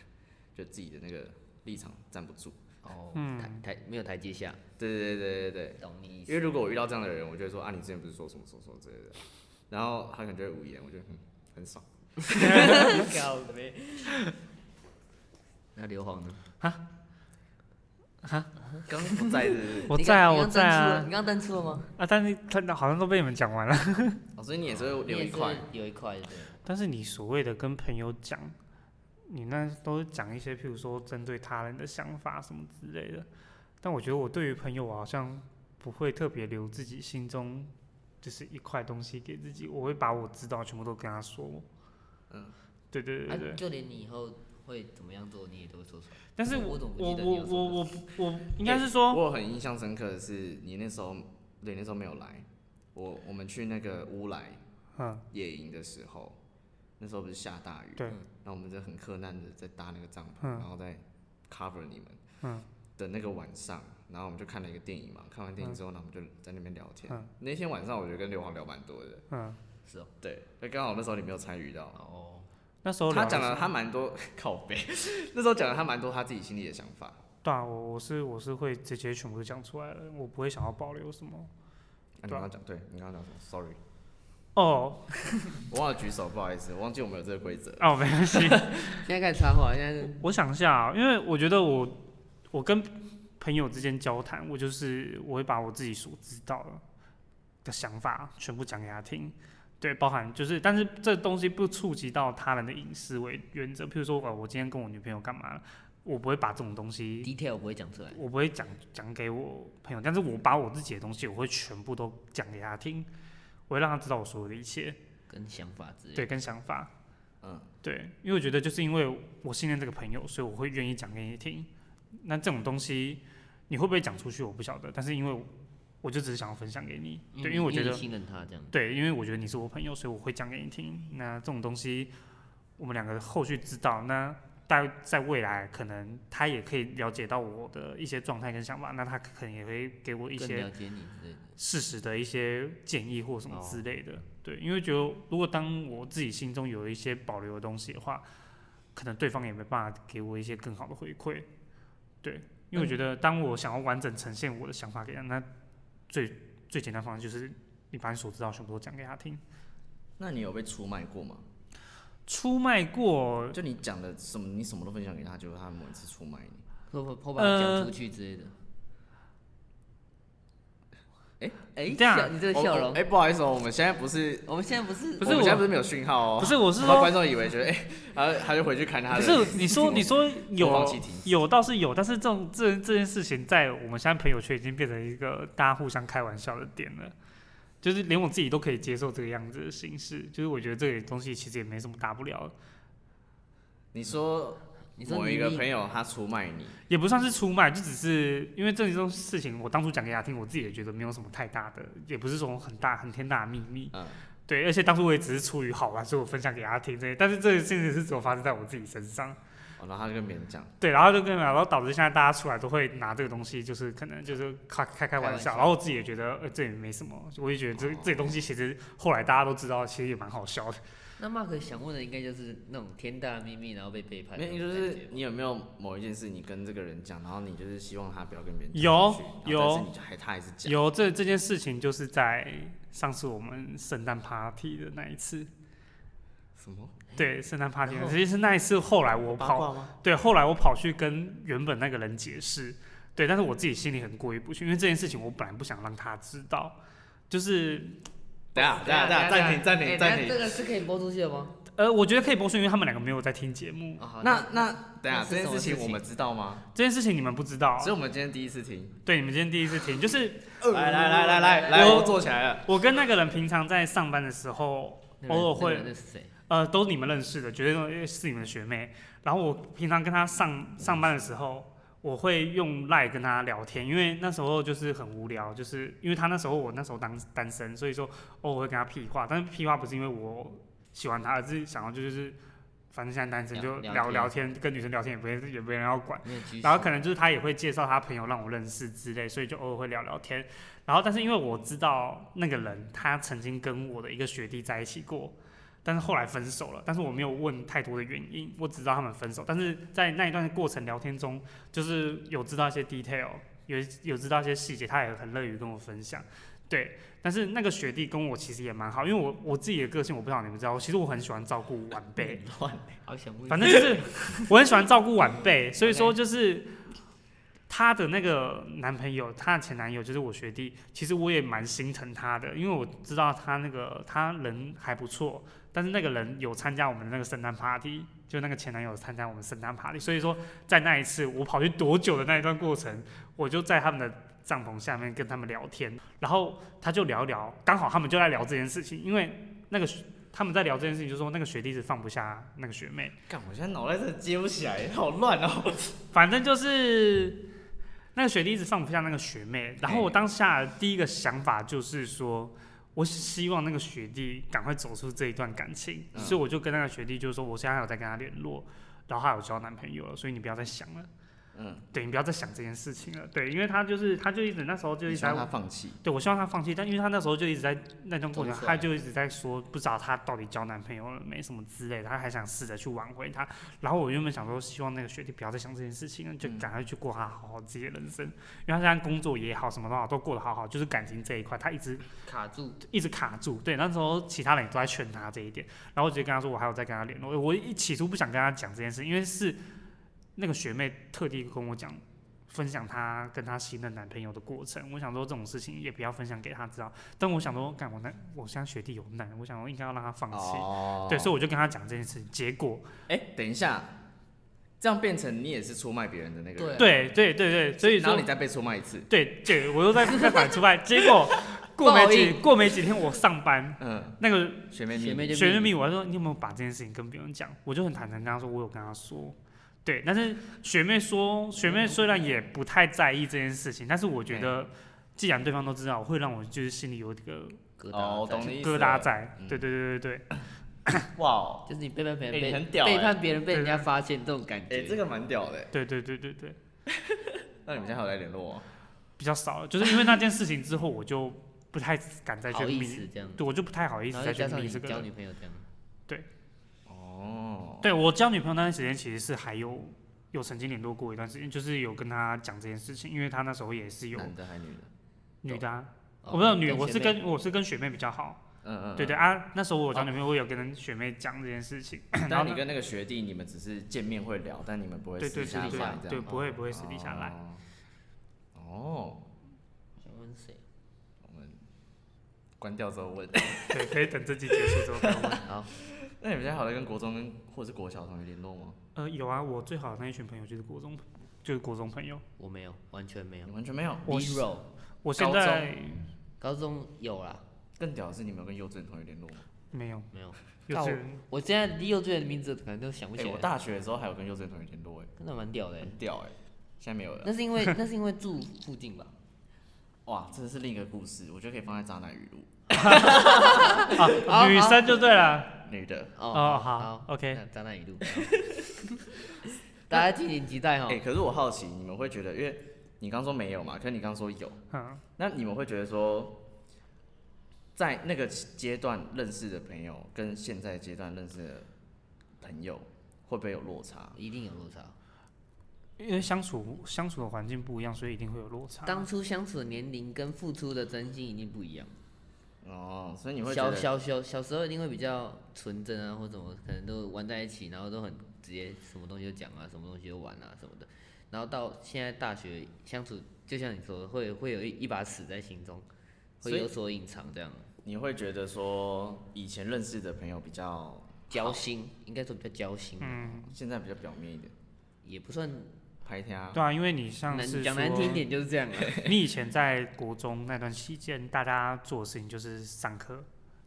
就自己的那个立场站不住。哦，嗯台台没有台阶下，对对对对对，懂你意思。因为如果我遇到这样的人，我就会说啊，你之前不是说什么什么什么之类的，然后他可能就会无言，我觉得很很爽。靠呗。那硫磺呢？哈？哈刚不在是不是 <laughs> 我在啊，我在啊你，刚登出了吗？啊，但是他好像都被你们讲完了。<laughs> 哦，所以你也是会留一块。有一块对。但是你所谓的跟朋友讲，你那都是讲一些，譬如说针对他人的想法什么之类的。但我觉得我对于朋友，我好像不会特别留自己心中就是一块东西给自己，我会把我知道全部都跟他说。嗯，对对对对。啊，就连你以后会怎么样做，你也都会做出来。但是我我怎么不记得我我我我我应该是说，我很印象深刻的是，你那时候对那时候没有来，我我们去那个乌来嗯，野营的时候，那时候不是下大雨，对。然后我们就很困难的在搭那个帐篷，嗯。然后再 cover 你们，嗯。的那个晚上，然后我们就看了一个电影嘛，看完电影之后呢，我们就在那边聊天。嗯。那天晚上我觉得跟刘皇聊蛮多的，嗯，是哦，对，那刚好那时候你没有参与到，哦，那时候他讲了他蛮多靠背，那时候讲了他蛮多他自己心里的想法。对啊，我我是我是会直接全部都讲出来了，我不会想要保留什么。啊、你刚刚讲，对你刚刚讲什么？Sorry，哦 <laughs> 我忘了举手，不好意思，我忘记我们有这个规则。哦，没关系。<laughs> 现在开始插话，现在是我想一下啊，因为我觉得我我跟朋友之间交谈，我就是我会把我自己所知道的想法全部讲给他听，对，包含就是，但是这东西不触及到他人的隐私为原则。譬如说，呃，我今天跟我女朋友干嘛了，我不会把这种东西，detail 不会讲出来，我不会讲讲给我朋友，但是我把我自己的东西，我会全部都讲给他听，我会让他知道我所有的一切，跟想法之类。对，跟想法。嗯，对，因为我觉得就是因为我信任这个朋友，所以我会愿意讲给你听。那这种东西你会不会讲出去，我不晓得。但是因为我就只是想要分享给你，对，因为我觉得信任他这样。对，因为我觉得你是我朋友，所以我会讲给你听。那这种东西我们两个后续知道，那在在未来可能他也可以了解到我的一些状态跟想法，那他可能也会给我一些。事实的一些建议或什么哦之类的。对，因为觉得如果当我自己心中有一些保留的东西的话，可能对方也没办法给我一些更好的回馈。对，因为我觉得当我想要完整呈现我的想法给他，那最最简单方式就是你把你所知道全部都讲给他听。那你有被出卖过吗？出卖过，就你讲的什么，你什么都分享给他，结果他某一次出卖你。会不会会把它讲出去之类的？哎 <laughs> 哎，这样笑你这个笑容哎、，不好意思哦，我们现在不是，我们现在不是不是我现在不是没有讯号哦。不是我是怕说观众以为觉得，哎、然后他就回去看他不。是你说你说有有倒是有，但是这种这这件事情在我们现在朋友圈已经变成一个大家互相开玩笑的点了，就是连我自己都可以接受这个样子的形式，就是我觉得这个东西其实也没什么大不了的，你说你说某一个你你朋友他出卖你，也不算是出卖，就只是因为这种事情我当初讲给他听，我自己也觉得没有什么太大的，也不是说很大很天大的秘密，嗯，对，而且当初我也只是出于好玩，所以我分享给他听这些，但是这个事情是只有发生在我自己身上。哦，然后他就跟别人讲，对，然后就跟然后导致现在大家出来都会拿这个东西，就是可能就是开开开玩笑，开玩笑。然后我自己也觉得呃这也没什么，我也觉得这这些东西其实后来大家都知道，其实也蛮好笑的。那 Mark 想问的应该就是那种天大的秘密，然后被背叛的没。就是你有没有某一件事，你跟这个人讲，然后你就是希望他不要跟别人讲有有但是你就还他还是讲，有这这件事情就是在上次我们圣诞 party 的那一次，什么对，圣诞 party，然后实是那一次后来我跑？对，后来我跑去跟原本那个人解释，对，但是我自己心里很过意不去，因为这件事情我本来不想让他知道，就是等下等下等下暂停暂停哎暂停这。个是可以播出去的吗？呃，我觉得可以播出，因为他们两个没有在听节目。那那等下这件事情情我们知道吗？这件事情你们不知道所以，我们今天第一次听。对，你们今天第一次听，就是来来来来来来，我我坐起来了。我跟那个人平常在上班的时候，偶尔会？呃，都是你们认识的，绝对都是你们的学妹。然后我平常跟她上上班的时候，我会用赖跟他聊天，因为那时候就是很无聊，就是因为他那时候我那时候当单身，所以说偶尔会跟他屁话，但是屁话不是因为我喜欢他，而是想要就是反正现在单身就聊聊天，跟女生聊天也不会也没人要管。然后可能就是他也会介绍他朋友让我认识之类，所以就偶尔会聊聊天。然后但是因为我知道那个人他曾经跟我的一个学弟在一起过，但是后来分手了。但是我没有问太多的原因，我只知道他们分手。但是在那一段过程聊天中，就是有知道一些 detail，有有知道一些细节，他也很乐于跟我分享。对，但是那个学弟跟我其实也蛮好，因为我我自己的个性我不知道你们知道，其实我很喜欢照顾晚辈。<laughs> 乱好想问，反正就是我很喜欢照顾晚辈，<laughs> 所以说就是她的那个男朋友，她的前男友就是我学弟，其实我也蛮心疼他的，因为我知道他那个他人还不错，但是那个人有参加我们的那个圣诞 party，就那个前男友参加我们圣诞 party，所以说在那一次我跑去多久的那一段过程，我就在他们的帐篷下面跟他们聊天，然后他就聊一聊，刚好他们就在聊这件事情，因为那个他们在聊这件事情，就说那个学弟是放不下那个学妹。干，我现在脑袋真的接不起来，好乱哦。反正就是那个学弟一直放不下那个学妹，然后我当下第一个想法就是说，我希望那个学弟赶快走出这一段感情，嗯所以我就跟那个学弟就是说，我现在还有在跟他联络，然后他有交男朋友了，所以你不要再想了。嗯，对你不要再想这件事情了。对，因为他就是他就一直那时候就一直在他放弃，对，我希望他放弃，但因为他那时候就一直在那段过程他就一直在说不知道他到底交男朋友了没什么之类的，他还想试着去挽回他。然后我原本想说，希望那个学弟不要再想这件事情了，就嗯赶快去过他好好自己的人生，因为他现在工作也好，什么都好，都过得好好，就是感情这一块，他一直卡住，一直卡住。对，那时候其他人也都在劝他这一点，然后我直接跟他说，我还有在跟他联络。我一起初不想跟他讲这件事，因为是那个学妹特地跟我讲。分享她跟她新的男朋友的过程，我想说这种事情也不要分享给她知道。但我想说，干我男，我现在学弟有难，我想我应该要让他放弃。哦，对，所以我就跟他讲这件事情。结果，哎、等一下，这样变成你也是出卖别人的那个人，对对对所以说然后你再被出卖一次，对对，我又再 <laughs> 再反出卖。结果过没几过没几天，我上班，嗯，那个学妹学妹就学生密我，他说你有没有把这件事情跟别人讲？我就很坦诚跟他说，我有跟他说。对，但是学妹说，学妹虽然也不太在意这件事情，但是我觉得，既然对方都知道，会让我就是心里有一个疙瘩在懂你意思疙瘩在。嗯对对对对对，<coughs> 哇哦，就是你背叛别哎人，被你很屌哎背叛别人被人家发现这种感觉哎、觉。这个蛮屌的，对对对对对，<laughs> 那你们现在还有来联络吗？比较少了，就是因为那件事情之后，我就不太敢再去好意密，思这样，对我就不太好意思再去加上你交密这个人。女朋友这样，哦，对我交女朋友那段时间，其实是还有有曾经联络过一段时间，就是有跟她讲这件事情，因为她那时候也是有男的还女的？女的、啊，哦我不知道女，我是学妹跟我是跟学妹比较好。嗯嗯，对对啊，那时候我交女朋友，我有跟学妹讲这件事情。<clears throat> 然后但你跟那个学弟，你们只是见面会聊，但你们不会对对私下对对来这样。对，不会不会私底下来。哦。哦，想问谁？我们关掉之后问。对，可以等这集结束之后再问。<laughs> 好，那你们现在还有在跟国中跟或者是国小同学联络吗？呃，有啊，我最好的那一群朋友就是国中，就是国中朋友。我没有，完全没有你。完全没有。我 zero，我现在高中有啦，更屌的是，你们有跟幼稚园同学联络吗？没有没有。幼稚园，我现在幼稚园的名字可能都想不哎、起来我，大学的时候还有跟幼稚园同学联络，哎，真的蛮屌的欸很。屌哎、现在没有了。那是因为那是因为住附近吧？哇，这是另一个故事，我觉得可以放在渣男语录。<laughs> 啊，女生就对了。女的，哦，好好，OK。那张南语录，<laughs> 大家敬请期待哎、可是我好奇，你们会觉得，因为你刚说没有嘛，可是你刚说有，嗯，那你们会觉得说，在那个阶段认识的朋友跟现在阶段认识的朋友，会不会有落差？一定有落差。因为相处相处的环境不一样，所以一定会有落差。当初相处的年龄跟付出的真心一定不一样。哦，所以你会觉得，小小小小时候一定会比较纯真啊，或怎么，可能都玩在一起，然后都很直接，什么东西就讲啊，什么东西就玩啊什么的。然后到现在大学相处，就像你说的，会会有一一把尺在心中，会有所隐藏，这样。你会觉得说，以前认识的朋友比较交心，应该说比较交心，嗯，现在比较表面一点，也不算拍他。对啊，因为你像讲难听点就是这样啊。<laughs> 你以前在国中那段期间，大家做的事情就是上课，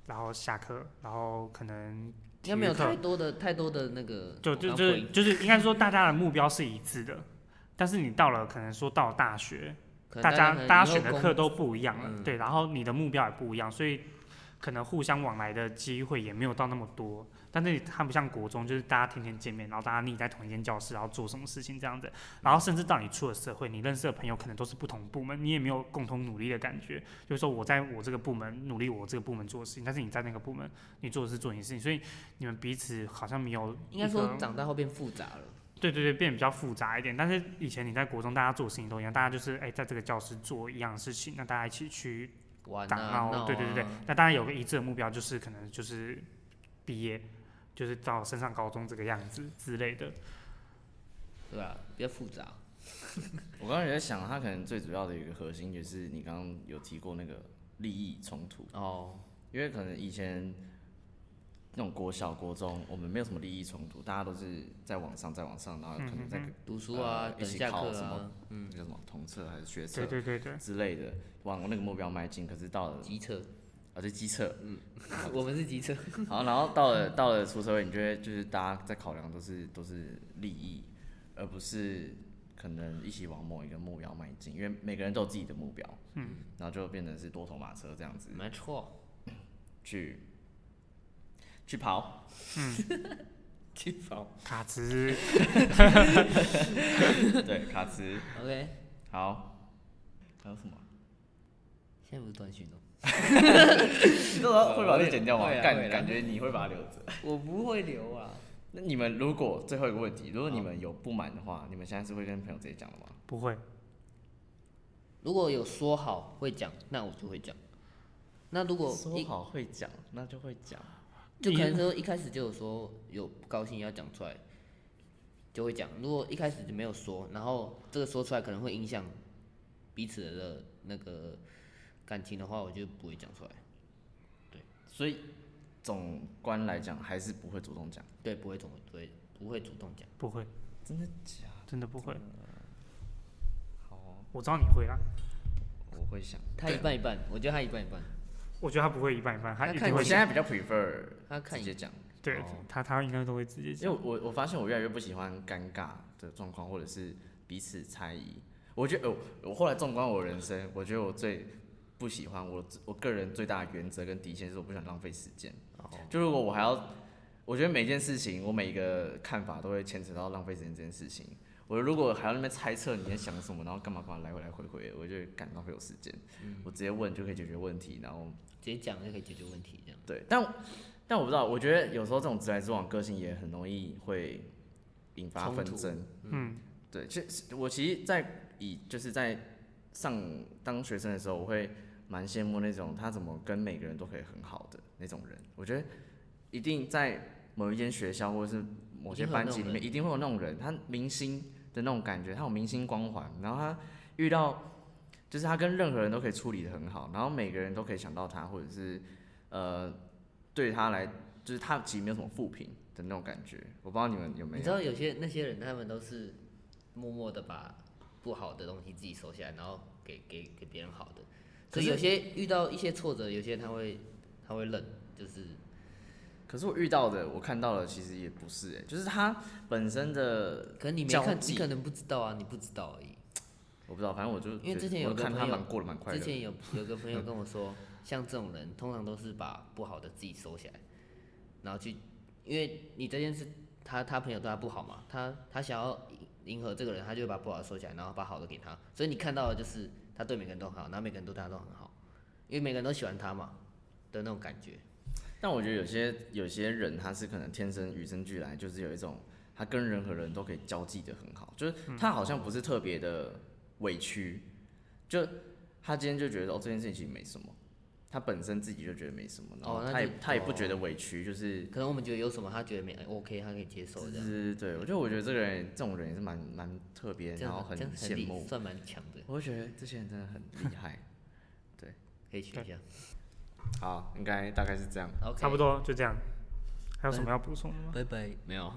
然后下课，然后可能应该没有太多的太多的那个，就就就是就是应该说大家的目标是一致的，但是你到了可能说到了大学，大家大家选的课都不一样了，嗯对，然后你的目标也不一样，所以可能互相往来的机会也没有到那么多。但是它不像国中，就是大家天天见面，然后大家腻在同一间教室，然后做什么事情这样子，然后甚至到你出了社会，你认识的朋友可能都是不同部门，你也没有共同努力的感觉。就是说我在我这个部门努力我这个部门做的事情，但是你在那个部门你做的是做你的事情，所以你们彼此好像没有应该说长大后变复杂了。对对对，变得比较复杂一点。但是以前你在国中，大家做的事情都一样，大家就是哎、在这个教室做一样的事情，那大家一起去打闹，对对对那大家有个一致的目标，就是可能就是毕业，就是到升上高中这个样子之类的。对啊？比较复杂。<laughs> 我刚刚也在想，他可能最主要的一个核心就是你刚刚有提过那个利益冲突，哦，因为可能以前那种国小、国中，我们没有什么利益冲突，大家都是在网上，在网上，然后可能在嗯读书啊，呃一起考什么，嗯，叫什么同测还是学测对对对对，之类的，往那个目标迈进。可是到了机车，啊，就机测，我们是机车。<laughs> 好，然后到了到了出社会，你觉得就是大家在考量都是都是利益，而不是可能一起往某一个目标迈进，因为每个人都有自己的目标，嗯，然后就变成是多头马车这样子。没错，去去跑，<laughs> 去跑。卡兹，<laughs> 对，卡兹，OK，好，还有什么？现在不是短讯哦。你到时候会把这剪掉吗？感感觉你会把它留着。我不会留啊。那你们如果最后一个问题，如果你们有不满的话，你们现在是会跟朋友直接讲的吗？不会，如果有说好会讲，那我就会讲。那如果说好会讲，那就会讲。就可能说一开始就有说有不高兴要讲出来，就会讲。如果一开始就没有说，然后这个说出来可能会影响彼此的那个感情的话，我就不会讲出来。对所以总观来讲，还是不会主动讲。对，不会主不会不会主动讲。不会，真的假？真的不会。好哦，我知道你会啊，我会想。他一半一半，我觉得他一半一半。我觉得他不会一半一半，他他看我。现在比较 prefer 他看直接讲，对哦他，他应该都会直接讲因为。我我发现我越来越不喜欢尴尬的状况，或者是彼此猜疑。我觉得，哦，我后来纵观我人生，我觉得我最不喜欢我我个人最大的原则跟底线是我不想浪费时间。哦，就如果我还要，我觉得每件事情我每一个看法都会牵扯到浪费时间这件事情。我如果还要那边猜测你在想什么，然后干嘛干嘛来回来回回，我就会感浪费我时间。我直接问就可以解决问题，然后直接讲就可以解决问题，这样。对，但但我不知道，我觉得有时候这种直来直往个性也很容易会引发纷争。嗯，对，其实我其实，在以就是在上当学生的时候，我会蛮羡慕那种他怎么跟每个人都可以很好的那种人。我觉得一定在某一间学校或者是某些班级里面，一定会有那种人，他明星的那种感觉，他有明星光环，然后他遇到就是他跟任何人都可以处理的很好，然后每个人都可以想到他，或者是呃对他来就是他其实没有什么负评的那种感觉。我不知道你们有没有？你知道有些那些人，他们都是默默的把不好的东西自己收下来，然后给给给别人好的。可是所以有些遇到一些挫折，有些人他会他会忍，就是可是我遇到的，我看到的其实也不是哎、就是他本身的，可能你没看，你可能不知道啊，你不知道而已。我不知道，反正我就因为之前有个我看他朋友蛮过得蛮快乐的。之前有有个朋友跟我说，<laughs> 像这种人通常都是把不好的自己收起来，然后去，因为你这件事，他他朋友对他不好嘛，他他想要迎合这个人，他就会把不好的收起来，然后把好的给他，所以你看到的就是他对每个人都很好，然后每个人都对他都很好，因为每个人都喜欢他嘛的那种感觉。但我觉得有些有些人他是可能天生与生俱来，就是有一种他跟任何人都可以交际的很好，就是他好像不是特别的委屈，就他今天就觉得哦这件事情没什么，他本身自己就觉得没什么，然后他也、哦他也不觉得委屈，就是可能我们觉得有什么他觉得没 OK，他可以接受这对样，对对，我觉得我觉得这个人这种人也是蛮蛮特别，然后很羡慕，算蛮强的，我觉得这些人真的很厉害。对 <laughs> 可以学一下。好，应该大概是这样。差不，多就这样。还有什么要补充的吗？拜拜。没有，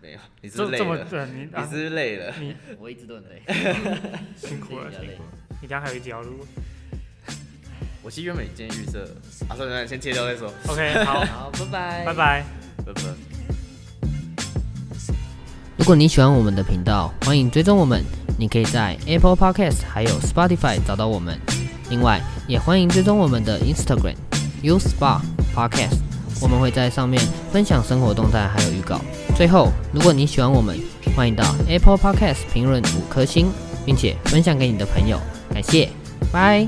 没有，你是累了？对你啊你是是累了？<laughs> 我一直都很累，<laughs> 辛苦了，辛苦了。你等下还有一集要录。我其实原本今天预设，啊，算了算了，先切掉再说。OK，<laughs> 好，好，拜拜，拜。拜。拜拜。如果你喜欢我们的频道，欢迎追踪我们。你可以在 Apple Podcast 还有 Spotify 找到我们。另外，也欢迎追踪我们的 Instagram U Spa Podcast，我们会在上面分享生活动态还有预告。最后，如果你喜欢我们，欢迎到 Apple Podcast 评论五颗星，并且分享给你的朋友。感谢，拜。